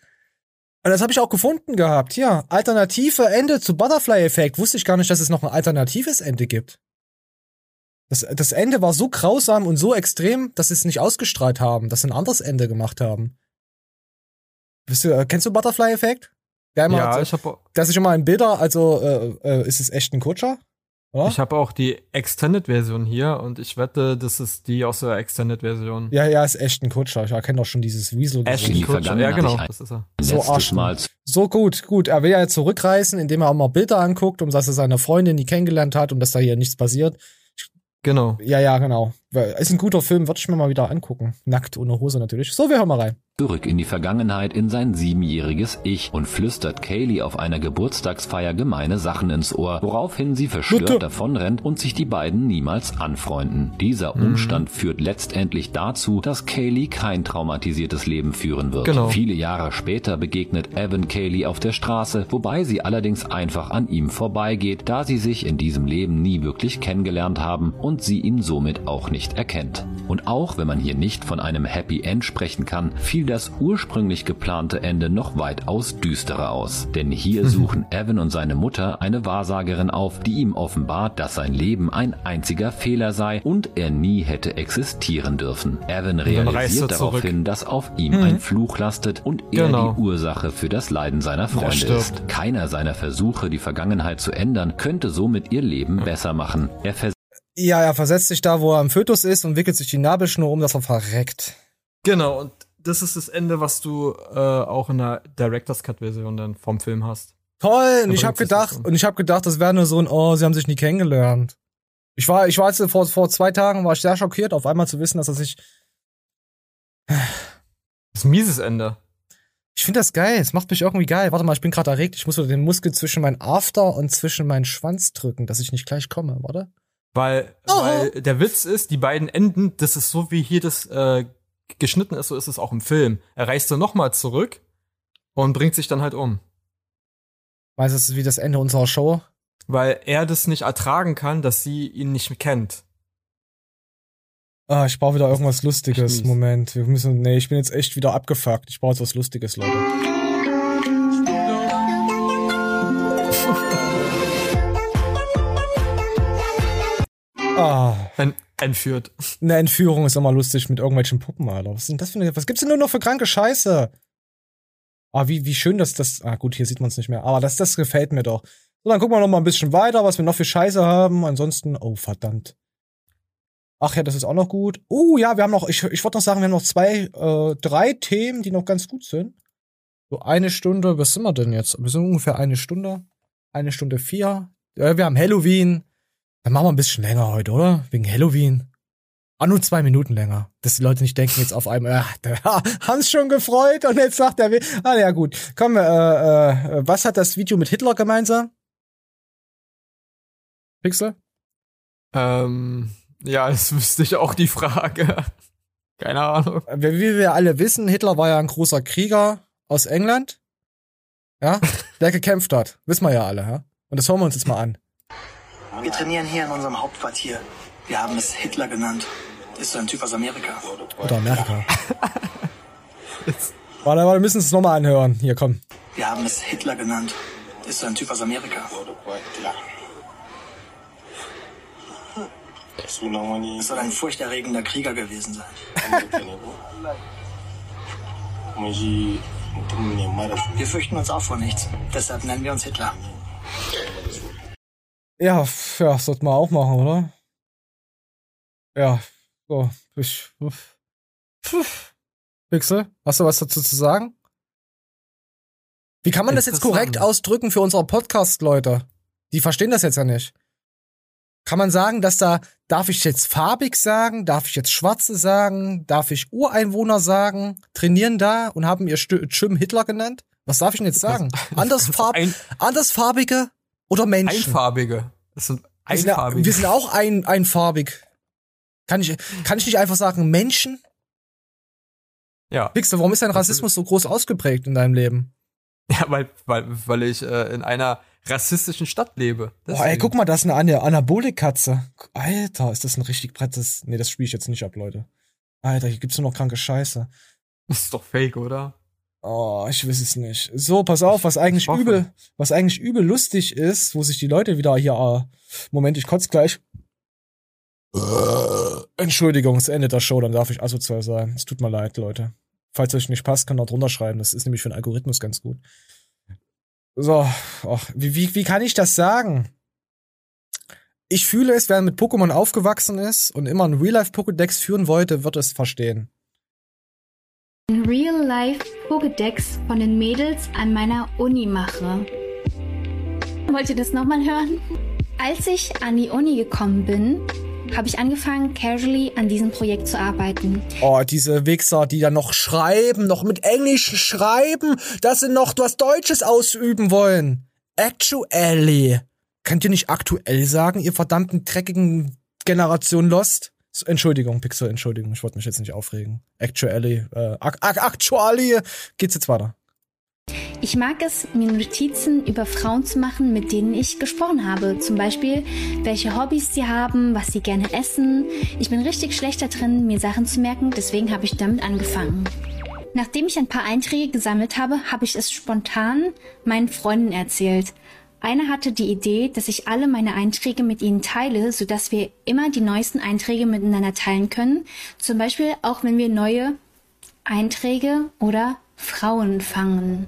Und das habe ich auch gefunden gehabt. Ja, alternative Ende zu Butterfly-Effekt. Wusste ich gar nicht, dass es noch ein alternatives Ende gibt. Das, das Ende war so grausam und so extrem, dass sie es nicht ausgestrahlt haben, dass sie ein anderes Ende gemacht haben. Bist du, äh, kennst du Butterfly-Effekt?
Ja, hat, ich.
Das ist schon mal ein Bilder, also äh, äh, ist es echt ein Kutscher?
Oder? Ich habe auch die Extended-Version hier und ich wette, das ist die aus der Extended-Version.
Ja, ja, ist echt ein Kutscher. Ich erkenne doch schon dieses Weasel.
Ashton Kutscher, ja genau, das ist er.
So Arschmal. So gut, gut. Er will ja jetzt zurückreisen, indem er auch mal Bilder anguckt, um dass er seine Freundin, die kennengelernt hat und dass da hier nichts passiert.
Genau.
Ja, ja, genau. Ist ein guter Film, würde ich mir mal wieder angucken. Nackt, ohne Hose natürlich. So, wir hören mal rein.
Zurück in die Vergangenheit in sein siebenjähriges Ich und flüstert Kaylee auf einer Geburtstagsfeier gemeine Sachen ins Ohr, woraufhin sie verstört Bitte. davonrennt und sich die beiden niemals anfreunden. Dieser mhm. Umstand führt letztendlich dazu, dass Kaylee kein traumatisiertes Leben führen wird. Genau. Viele Jahre später begegnet Evan Kaylee auf der Straße, wobei sie allerdings einfach an ihm vorbeigeht, da sie sich in diesem Leben nie wirklich kennengelernt haben und sie ihn somit auch nicht erkennt. Und auch wenn man hier nicht von einem Happy End sprechen kann, fiel das ursprünglich geplante Ende noch weitaus düsterer aus. Denn hier mhm. suchen Evan und seine Mutter eine Wahrsagerin auf, die ihm offenbart, dass sein Leben ein einziger Fehler sei und er nie hätte existieren dürfen. Evan realisiert daraufhin, dass auf ihm mhm. ein Fluch lastet und er genau. die Ursache für das Leiden seiner Freunde ist. Keiner seiner Versuche, die Vergangenheit zu ändern, könnte somit ihr Leben besser machen. Er
ja, er versetzt sich da, wo er am Fötus ist und wickelt sich die Nabelschnur um, dass er verreckt.
Genau, und das ist das Ende, was du äh, auch in der Director's Cut Version dann vom Film hast.
Toll, und ich habe gedacht, und ich habe gedacht, das wäre nur so ein oh, sie haben sich nie kennengelernt. Ich war ich war jetzt vor vor zwei Tagen war ich sehr schockiert auf einmal zu wissen, dass er sich
Das ist ein mieses Ende.
Ich finde das geil, es macht mich irgendwie geil. Warte mal, ich bin gerade erregt, ich muss so den Muskel zwischen meinen After und zwischen meinen Schwanz drücken, dass ich nicht gleich komme, warte?
Weil, oh. weil der Witz ist, die beiden Enden, das ist so wie hier das äh, geschnitten ist, so ist es auch im Film. Er reist dann nochmal zurück und bringt sich dann halt um.
Weißt du, das ist wie das Ende unserer Show?
Weil er das nicht ertragen kann, dass sie ihn nicht kennt.
Ah, ich brauche wieder irgendwas Lustiges. Moment, wir müssen. Nee, ich bin jetzt echt wieder abgefuckt. Ich brauche jetzt was Lustiges, Leute. *laughs*
Ah. Ein, entführt.
Eine Entführung ist immer lustig mit irgendwelchen Puppen, Alter. Was, sind das für eine, was gibt's denn nur noch für kranke Scheiße? Ah, wie, wie schön, dass das. Ah, gut, hier sieht man es nicht mehr. Aber das, das gefällt mir doch. So, dann gucken wir noch mal ein bisschen weiter, was wir noch für Scheiße haben. Ansonsten, oh, verdammt. Ach ja, das ist auch noch gut. Oh ja, wir haben noch, ich, ich wollte noch sagen, wir haben noch zwei, äh, drei Themen, die noch ganz gut sind. So eine Stunde, was sind wir denn jetzt? Wir sind ungefähr eine Stunde. Eine Stunde vier. Ja, wir haben Halloween. Dann machen wir ein bisschen länger heute, oder? Wegen Halloween. Ah, nur zwei Minuten länger. Dass die Leute nicht denken jetzt auf einmal, ach, der *laughs* Hans schon gefreut und jetzt sagt er, ah, ja gut. Komm, äh, äh, was hat das Video mit Hitler gemeinsam? Pixel?
Ähm, ja, das wüsste ich auch die Frage. Keine Ahnung.
Wie wir alle wissen, Hitler war ja ein großer Krieger aus England. Ja, der gekämpft hat. Wissen wir ja alle, ja? Und das hören wir uns jetzt mal an.
Wir trainieren hier in unserem Hauptquartier. Wir haben es Hitler genannt. Ist so ein Typ aus Amerika.
Oder Amerika. *laughs* warte, warte, wir müssen es nochmal anhören. Hier, komm.
Wir haben es Hitler genannt. Ist so ein Typ aus Amerika. Es soll ein furchterregender Krieger gewesen sein. *laughs* Wir fürchten uns auch vor nichts. Deshalb nennen wir uns Hitler.
Ja, ja, sollte man auch machen, oder? Ja, so, ich. Pixel, hast du was dazu zu sagen? Wie kann man das jetzt korrekt ausdrücken für unsere Podcast-Leute? Die verstehen das jetzt ja nicht. Kann man sagen, dass da, darf ich jetzt farbig sagen? Darf ich jetzt Schwarze sagen? Darf ich Ureinwohner sagen? Trainieren da und haben ihr Jim Hitler genannt? Was darf ich denn jetzt sagen? *laughs* Andersfarb Andersfarbige oder Menschen?
Einfarbige. Das sind einfarbige.
Wir sind, auch ein, einfarbig. Kann ich, kann ich nicht einfach sagen Menschen?
Ja.
Pixel, warum ist dein Rassismus so groß ausgeprägt in deinem Leben?
Ja, weil, weil, weil ich äh, in einer rassistischen Stadt lebe.
Deswegen. Oh, ey, guck mal, das ist eine Anabolik-Katze. Alter, ist das ein richtig brettes. Nee, das spiele ich jetzt nicht ab, Leute. Alter, hier gibt's nur noch kranke Scheiße.
Das ist doch fake, oder?
Oh, ich weiß es nicht. So, pass auf, was eigentlich übel, was eigentlich übel lustig ist, wo sich die Leute wieder hier, äh, Moment, ich kotze gleich. Entschuldigung, es endet der Show, dann darf ich asozial sein. Es tut mir leid, Leute. Falls euch nicht passt, kann ihr drunter schreiben. Das ist nämlich für den Algorithmus ganz gut. So, ach, wie, wie, wie kann ich das sagen? Ich fühle es, wer mit Pokémon aufgewachsen ist und immer ein Real-Life-Pokédex führen wollte, wird es verstehen.
Ein Real-Life-Pokédex von den Mädels an meiner Uni mache. Wollt ihr das nochmal hören? Als ich an die Uni gekommen bin, habe ich angefangen, casually an diesem Projekt zu arbeiten.
Oh, diese Wichser, die dann noch schreiben, noch mit Englisch schreiben, dass sie noch was Deutsches ausüben wollen. Actually. Könnt ihr nicht aktuell sagen, ihr verdammten dreckigen Generation Lost? Entschuldigung, Pixel, Entschuldigung, ich wollte mich jetzt nicht aufregen. Actually, äh, actually geht's jetzt weiter.
Ich mag es, mir Notizen über Frauen zu machen, mit denen ich gesprochen habe. Zum Beispiel, welche Hobbys sie haben, was sie gerne essen. Ich bin richtig schlecht da drin, mir Sachen zu merken, deswegen habe ich damit angefangen. Nachdem ich ein paar Einträge gesammelt habe, habe ich es spontan meinen Freunden erzählt. Einer hatte die Idee, dass ich alle meine Einträge mit ihnen teile, sodass wir immer die neuesten Einträge miteinander teilen können. Zum Beispiel auch wenn wir neue Einträge oder Frauen fangen.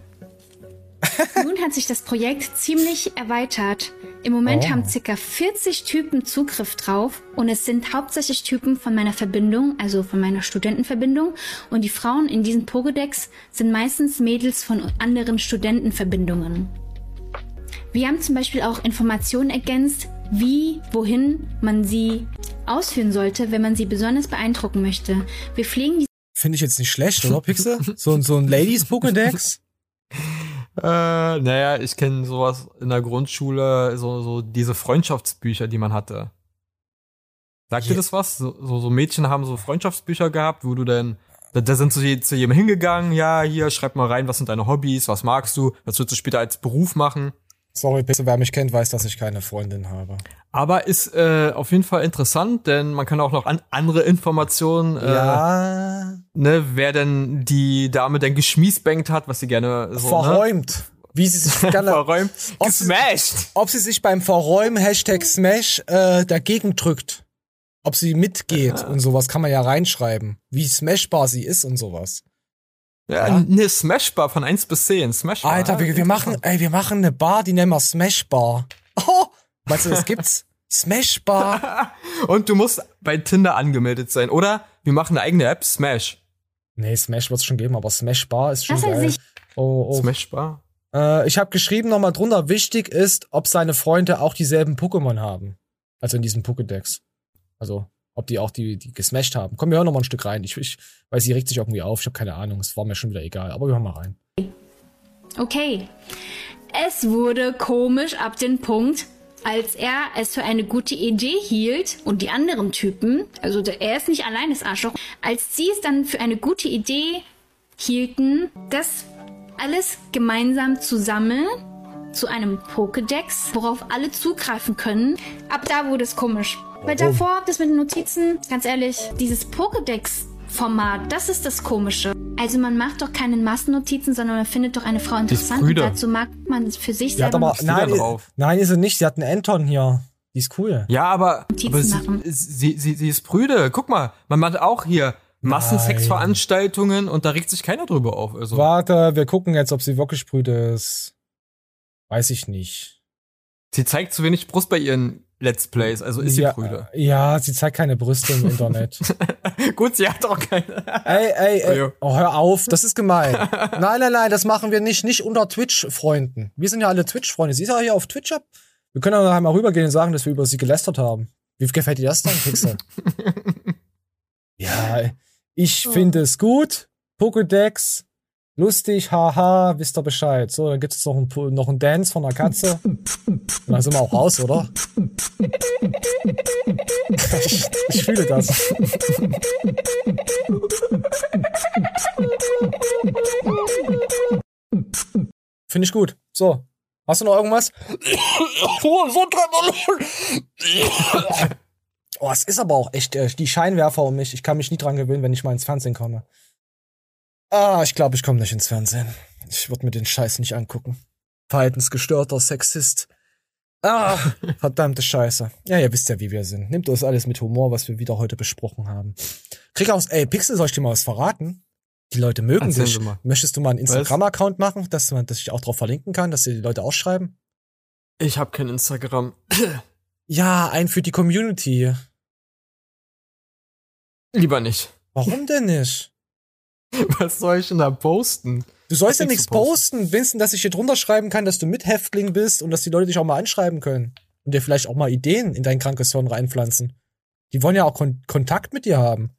*laughs* Nun hat sich das Projekt ziemlich erweitert. Im Moment oh. haben circa 40 Typen Zugriff drauf und es sind hauptsächlich Typen von meiner Verbindung, also von meiner Studentenverbindung. Und die Frauen in diesen Pokédex sind meistens Mädels von anderen Studentenverbindungen. Wir haben zum Beispiel auch Informationen ergänzt, wie, wohin man sie ausführen sollte, wenn man sie besonders beeindrucken möchte. Wir pflegen die
Finde ich jetzt nicht schlecht, oder Pixel? So, *laughs* so ein Ladies Pokédex?
Äh, naja, ich kenne sowas in der Grundschule, so, so diese Freundschaftsbücher, die man hatte. Sagt yeah. dir das was? So, so, so, Mädchen haben so Freundschaftsbücher gehabt, wo du dann, da, da sind sie zu jemandem hingegangen, ja, hier, schreib mal rein, was sind deine Hobbys, was magst du, was würdest du später als Beruf machen?
Sorry, bitte, wer mich kennt, weiß, dass ich keine Freundin habe.
Aber ist äh, auf jeden Fall interessant, denn man kann auch noch an andere Informationen, äh, ja. ne, wer denn die Dame denn geschmiesbankt hat, was sie gerne so,
ne? verräumt. Ne? Wie sie sich gerne *laughs*
verräumt,
ob gesmashed. Sie, ob sie sich beim Verräumen Hashtag Smash äh, dagegen drückt. Ob sie mitgeht ja. und sowas kann man ja reinschreiben. Wie smashbar sie ist und sowas.
Ja, ja. eine Smashbar von 1 bis 10. Smashbar.
Alter, wir, wir machen, ey, wir machen eine Bar, die nennen wir Smashbar. Oh, meinst du, das gibt's? *laughs* Smashbar. *laughs*
Und du musst bei Tinder angemeldet sein, oder? Wir machen eine eigene App, Smash.
Nee, Smash wird's schon geben, aber Smashbar ist schon geil.
Oh, oh. Smashbar?
Äh, ich habe geschrieben nochmal drunter, wichtig ist, ob seine Freunde auch dieselben Pokémon haben. Also in diesem Pokédex. Also ob die auch die, die gesmashed haben. Komm, wir hören noch mal ein Stück rein. Ich, ich weiß, sie regt sich irgendwie auf. Ich habe keine Ahnung. Es war mir schon wieder egal. Aber wir hören mal rein.
Okay. Es wurde komisch ab dem Punkt, als er es für eine gute Idee hielt und die anderen Typen, also er ist nicht allein das Arschloch, als sie es dann für eine gute Idee hielten, das alles gemeinsam zu sammeln zu einem Pokédex, worauf alle zugreifen können. Ab da wurde es komisch. Weil davor, das mit den Notizen, ganz ehrlich, dieses Pokédex-Format, das ist das Komische. Also man macht doch keine Massennotizen, sondern man findet doch eine Frau interessant und dazu mag man für sich
die
selber.
Aber, nein, drauf. nein, ist sie nicht. Sie hat einen Anton hier. Die ist cool.
Ja, aber, aber sie, sie, sie, sie ist prüde. Guck mal, man macht auch hier Massensexveranstaltungen und da regt sich keiner drüber auf. Also.
Warte, wir gucken jetzt, ob sie wirklich prüde ist. Weiß ich nicht.
Sie zeigt zu wenig Brust bei ihren Let's Plays, also ist
ja,
sie Brüder.
Ja, sie zeigt keine Brüste im Internet. *laughs*
Gut, sie hat auch keine.
ey, ey, ey. Oh, hör auf, das ist gemein. nein, nein, nein, das machen wir nicht, nicht unter Twitch-Freunden. Wir sind ja alle Twitch-Freunde. Sie ist ja hier auf Twitch ab. Wir können ja mal rübergehen und sagen, dass wir über sie gelästert haben. Wie gefällt dir das dann, Pixel? *laughs* ja, ich finde es gut. Pokédex, lustig, haha, wisst ihr Bescheid. So, dann gibt's noch ein, noch ein Dance von einer Katze. *laughs* Und dann sind wir auch raus, oder? ich, *laughs* ich fühle das. Finde ich gut. So, Hast du noch irgendwas? *coughs* *coughs* oh, es ist aber auch echt äh, die Scheinwerfer um mich. Ich kann mich nie dran gewöhnen, wenn ich mal ins Fernsehen komme. Ah, ich glaube, ich komme nicht ins Fernsehen. Ich würde mir den Scheiß nicht angucken. Verhaltensgestörter Sexist. Ah, *laughs* verdammte Scheiße. Ja, ihr wisst ja, wie wir sind. Nehmt das alles mit Humor, was wir wieder heute besprochen haben. Krieg aus, ey, Pixel, soll ich dir mal was verraten? Die Leute mögen Erzähl dich. Möchtest du mal einen Instagram-Account machen, dass man, dass ich auch drauf verlinken kann, dass dir die Leute ausschreiben?
Ich habe kein Instagram. *clears throat*
ja, ein für die Community.
Lieber nicht.
Warum denn nicht? *laughs*
Was soll ich denn da posten?
Du sollst ja nichts posten. posten. Winston, dass ich hier drunter schreiben kann, dass du Mithäftling bist und dass die Leute dich auch mal anschreiben können. Und dir vielleicht auch mal Ideen in dein krankes Hirn reinpflanzen. Die wollen ja auch Kon Kontakt mit dir haben.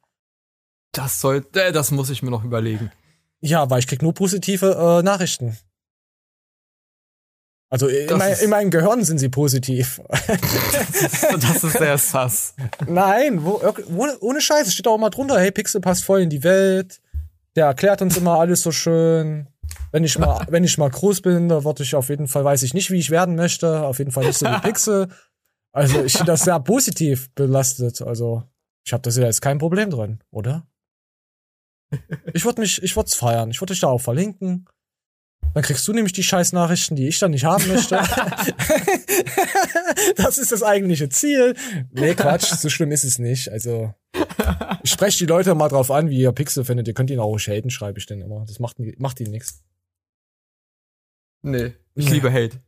Das soll, äh, das muss ich mir noch überlegen.
Ja, weil ich krieg nur positive äh, Nachrichten. Also in, mein, in, meinem Gehirn sind sie positiv. *laughs*
das ist sehr sass.
Nein, wo, ohne Scheiße steht auch immer drunter, hey, Pixel passt voll in die Welt. Der erklärt uns immer alles so schön. Wenn ich mal, wenn ich mal groß bin, da würde ich auf jeden Fall, weiß ich nicht, wie ich werden möchte. Auf jeden Fall nicht so wie Pixel. Also ich finde das sehr positiv belastet. Also ich habe ja jetzt kein Problem drin, oder? Ich würde mich, ich würde es feiern. Ich würde dich da auch verlinken. Dann kriegst du nämlich die scheiß Nachrichten, die ich dann nicht haben möchte. *laughs* das ist das eigentliche Ziel. Nee, Quatsch, so schlimm ist es nicht. Also, ich spreche die Leute mal drauf an, wie ihr Pixel findet. Ihr könnt ihn auch haten, schreibe ich denn immer. Das macht, macht ihnen nichts.
Nee, ich nee. liebe Hate.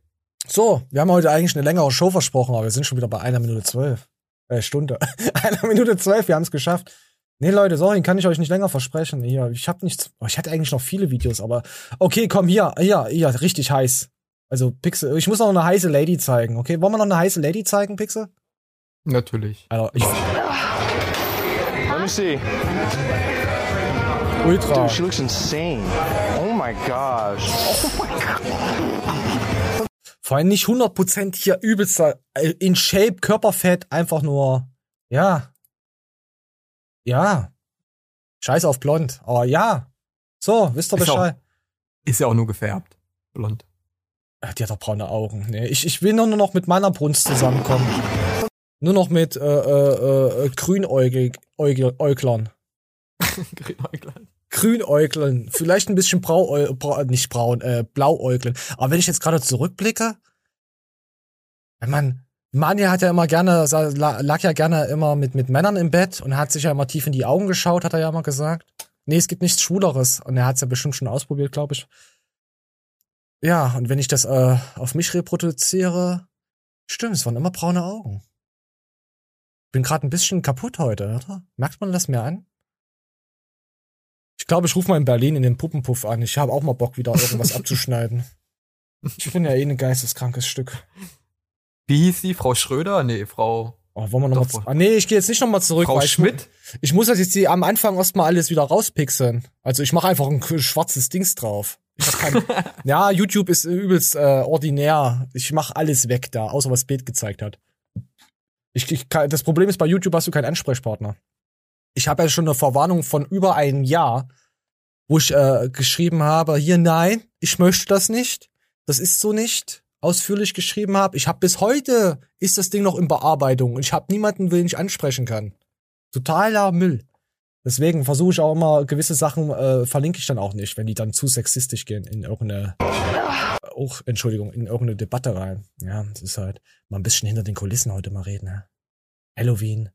So, wir haben heute eigentlich eine längere Show versprochen, aber wir sind schon wieder bei einer Minute zwölf. Äh, Stunde. *laughs* einer Minute zwölf, wir haben es geschafft. Nee, Leute, sorry, kann ich euch nicht länger versprechen. Hier, ich habe nichts. Oh, ich hatte eigentlich noch viele Videos, aber okay, komm hier, hier, hier, richtig heiß. Also Pixel, ich muss noch eine heiße Lady zeigen. Okay, wollen wir noch eine heiße Lady zeigen, Pixel?
Natürlich.
Also, ich
Let me see.
Ultra.
Dude, she looks insane. Oh my gosh. Oh my god.
Vor allem nicht 100% hier übelster äh, in Shape, Körperfett, einfach nur, ja, ja. Scheiß auf blond. Aber ja. So, wisst ihr Bescheid.
Ist ja auch nur gefärbt. Blond.
Die hat doch braune Augen. Nee, ich, ich will nur noch mit meiner Brunst zusammenkommen. Nur noch mit äh, äh, äh, Grünäuglern. *laughs* Grünäuglern. Grünäuglern. Vielleicht ein bisschen brau, bra, nicht braun, äh, blauäuglern. Aber wenn ich jetzt gerade zurückblicke, wenn man Manja hat ja immer gerne, lag ja gerne immer mit, mit Männern im Bett und hat sich ja immer tief in die Augen geschaut, hat er ja immer gesagt. Nee, es gibt nichts Schwuleres. Und er hat es ja bestimmt schon ausprobiert, glaube ich. Ja, und wenn ich das äh, auf mich reproduziere, stimmt, es waren immer braune Augen. Bin gerade ein bisschen kaputt heute, oder? Merkt man das mir an? Ich glaube, ich rufe mal in Berlin in den Puppenpuff an. Ich habe auch mal Bock, wieder irgendwas *laughs* abzuschneiden. Ich bin ja eh ein geisteskrankes Stück.
Wie hieß sie? Frau Schröder? Nee, Frau.
Oh, wollen wir noch mal ah, nee, ich gehe jetzt nicht nochmal zurück.
Frau Schmidt?
Ich, ich muss das jetzt die, am Anfang erstmal alles wieder rauspixeln. Also ich mache einfach ein schwarzes Dings drauf. Kein, *laughs* ja, YouTube ist übelst äh, ordinär. Ich mache alles weg da, außer was Bild gezeigt hat. Ich, ich, das Problem ist, bei YouTube hast du keinen Ansprechpartner. Ich habe ja schon eine Verwarnung von über einem Jahr, wo ich äh, geschrieben habe, hier nein, ich möchte das nicht. Das ist so nicht ausführlich geschrieben habe. Ich habe bis heute ist das Ding noch in Bearbeitung und ich habe niemanden, den ich ansprechen kann. Totaler Müll. Deswegen versuche ich auch immer gewisse Sachen äh, verlinke ich dann auch nicht, wenn die dann zu sexistisch gehen in irgendeine auch Entschuldigung in irgendeine Debatte rein. Ja, das ist halt mal ein bisschen hinter den Kulissen heute mal reden. Ne? Halloween.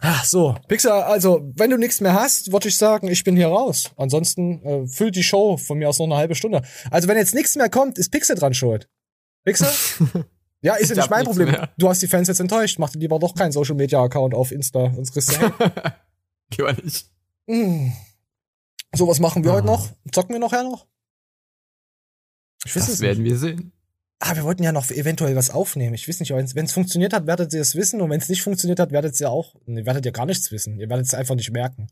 Ach so, Pixar, also wenn du nichts mehr hast, würde ich sagen, ich bin hier raus. Ansonsten äh, füllt die Show von mir aus noch eine halbe Stunde. Also wenn jetzt nichts mehr kommt, ist Pixel dran schuld. Wichser? *laughs* Ja, ist ja nicht mein Problem. Mehr. Du hast die Fans jetzt enttäuscht. Mach dir lieber doch keinen Social Media Account auf Insta, sonst kriegst du
Lieber nicht.
Mm. So, was machen wir oh. heute noch? Zocken wir nachher noch?
Ich weiß das es werden nicht. wir sehen.
Ah, wir wollten ja noch eventuell was aufnehmen. Ich weiß nicht, wenn es funktioniert hat, werdet ihr es wissen. Und wenn es nicht funktioniert hat, werdet ihr auch, ne, werdet ihr gar nichts wissen. Ihr werdet es einfach nicht merken.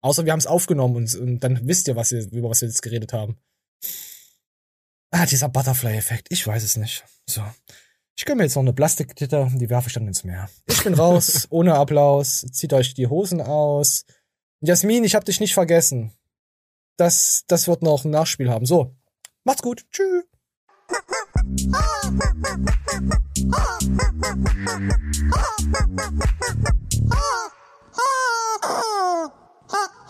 Außer wir haben es aufgenommen und, und, dann wisst ihr, was ihr, über was wir jetzt geredet haben. Ah, dieser Butterfly-Effekt. Ich weiß es nicht. So. Ich gönne mir jetzt noch eine Plastikgitter, die werfe ich dann ins Meer. Ich bin raus, *laughs* ohne Applaus. Zieht euch die Hosen aus. Jasmin, ich hab dich nicht vergessen. Das, das wird noch ein Nachspiel haben. So. Macht's gut. Tschüss. *laughs*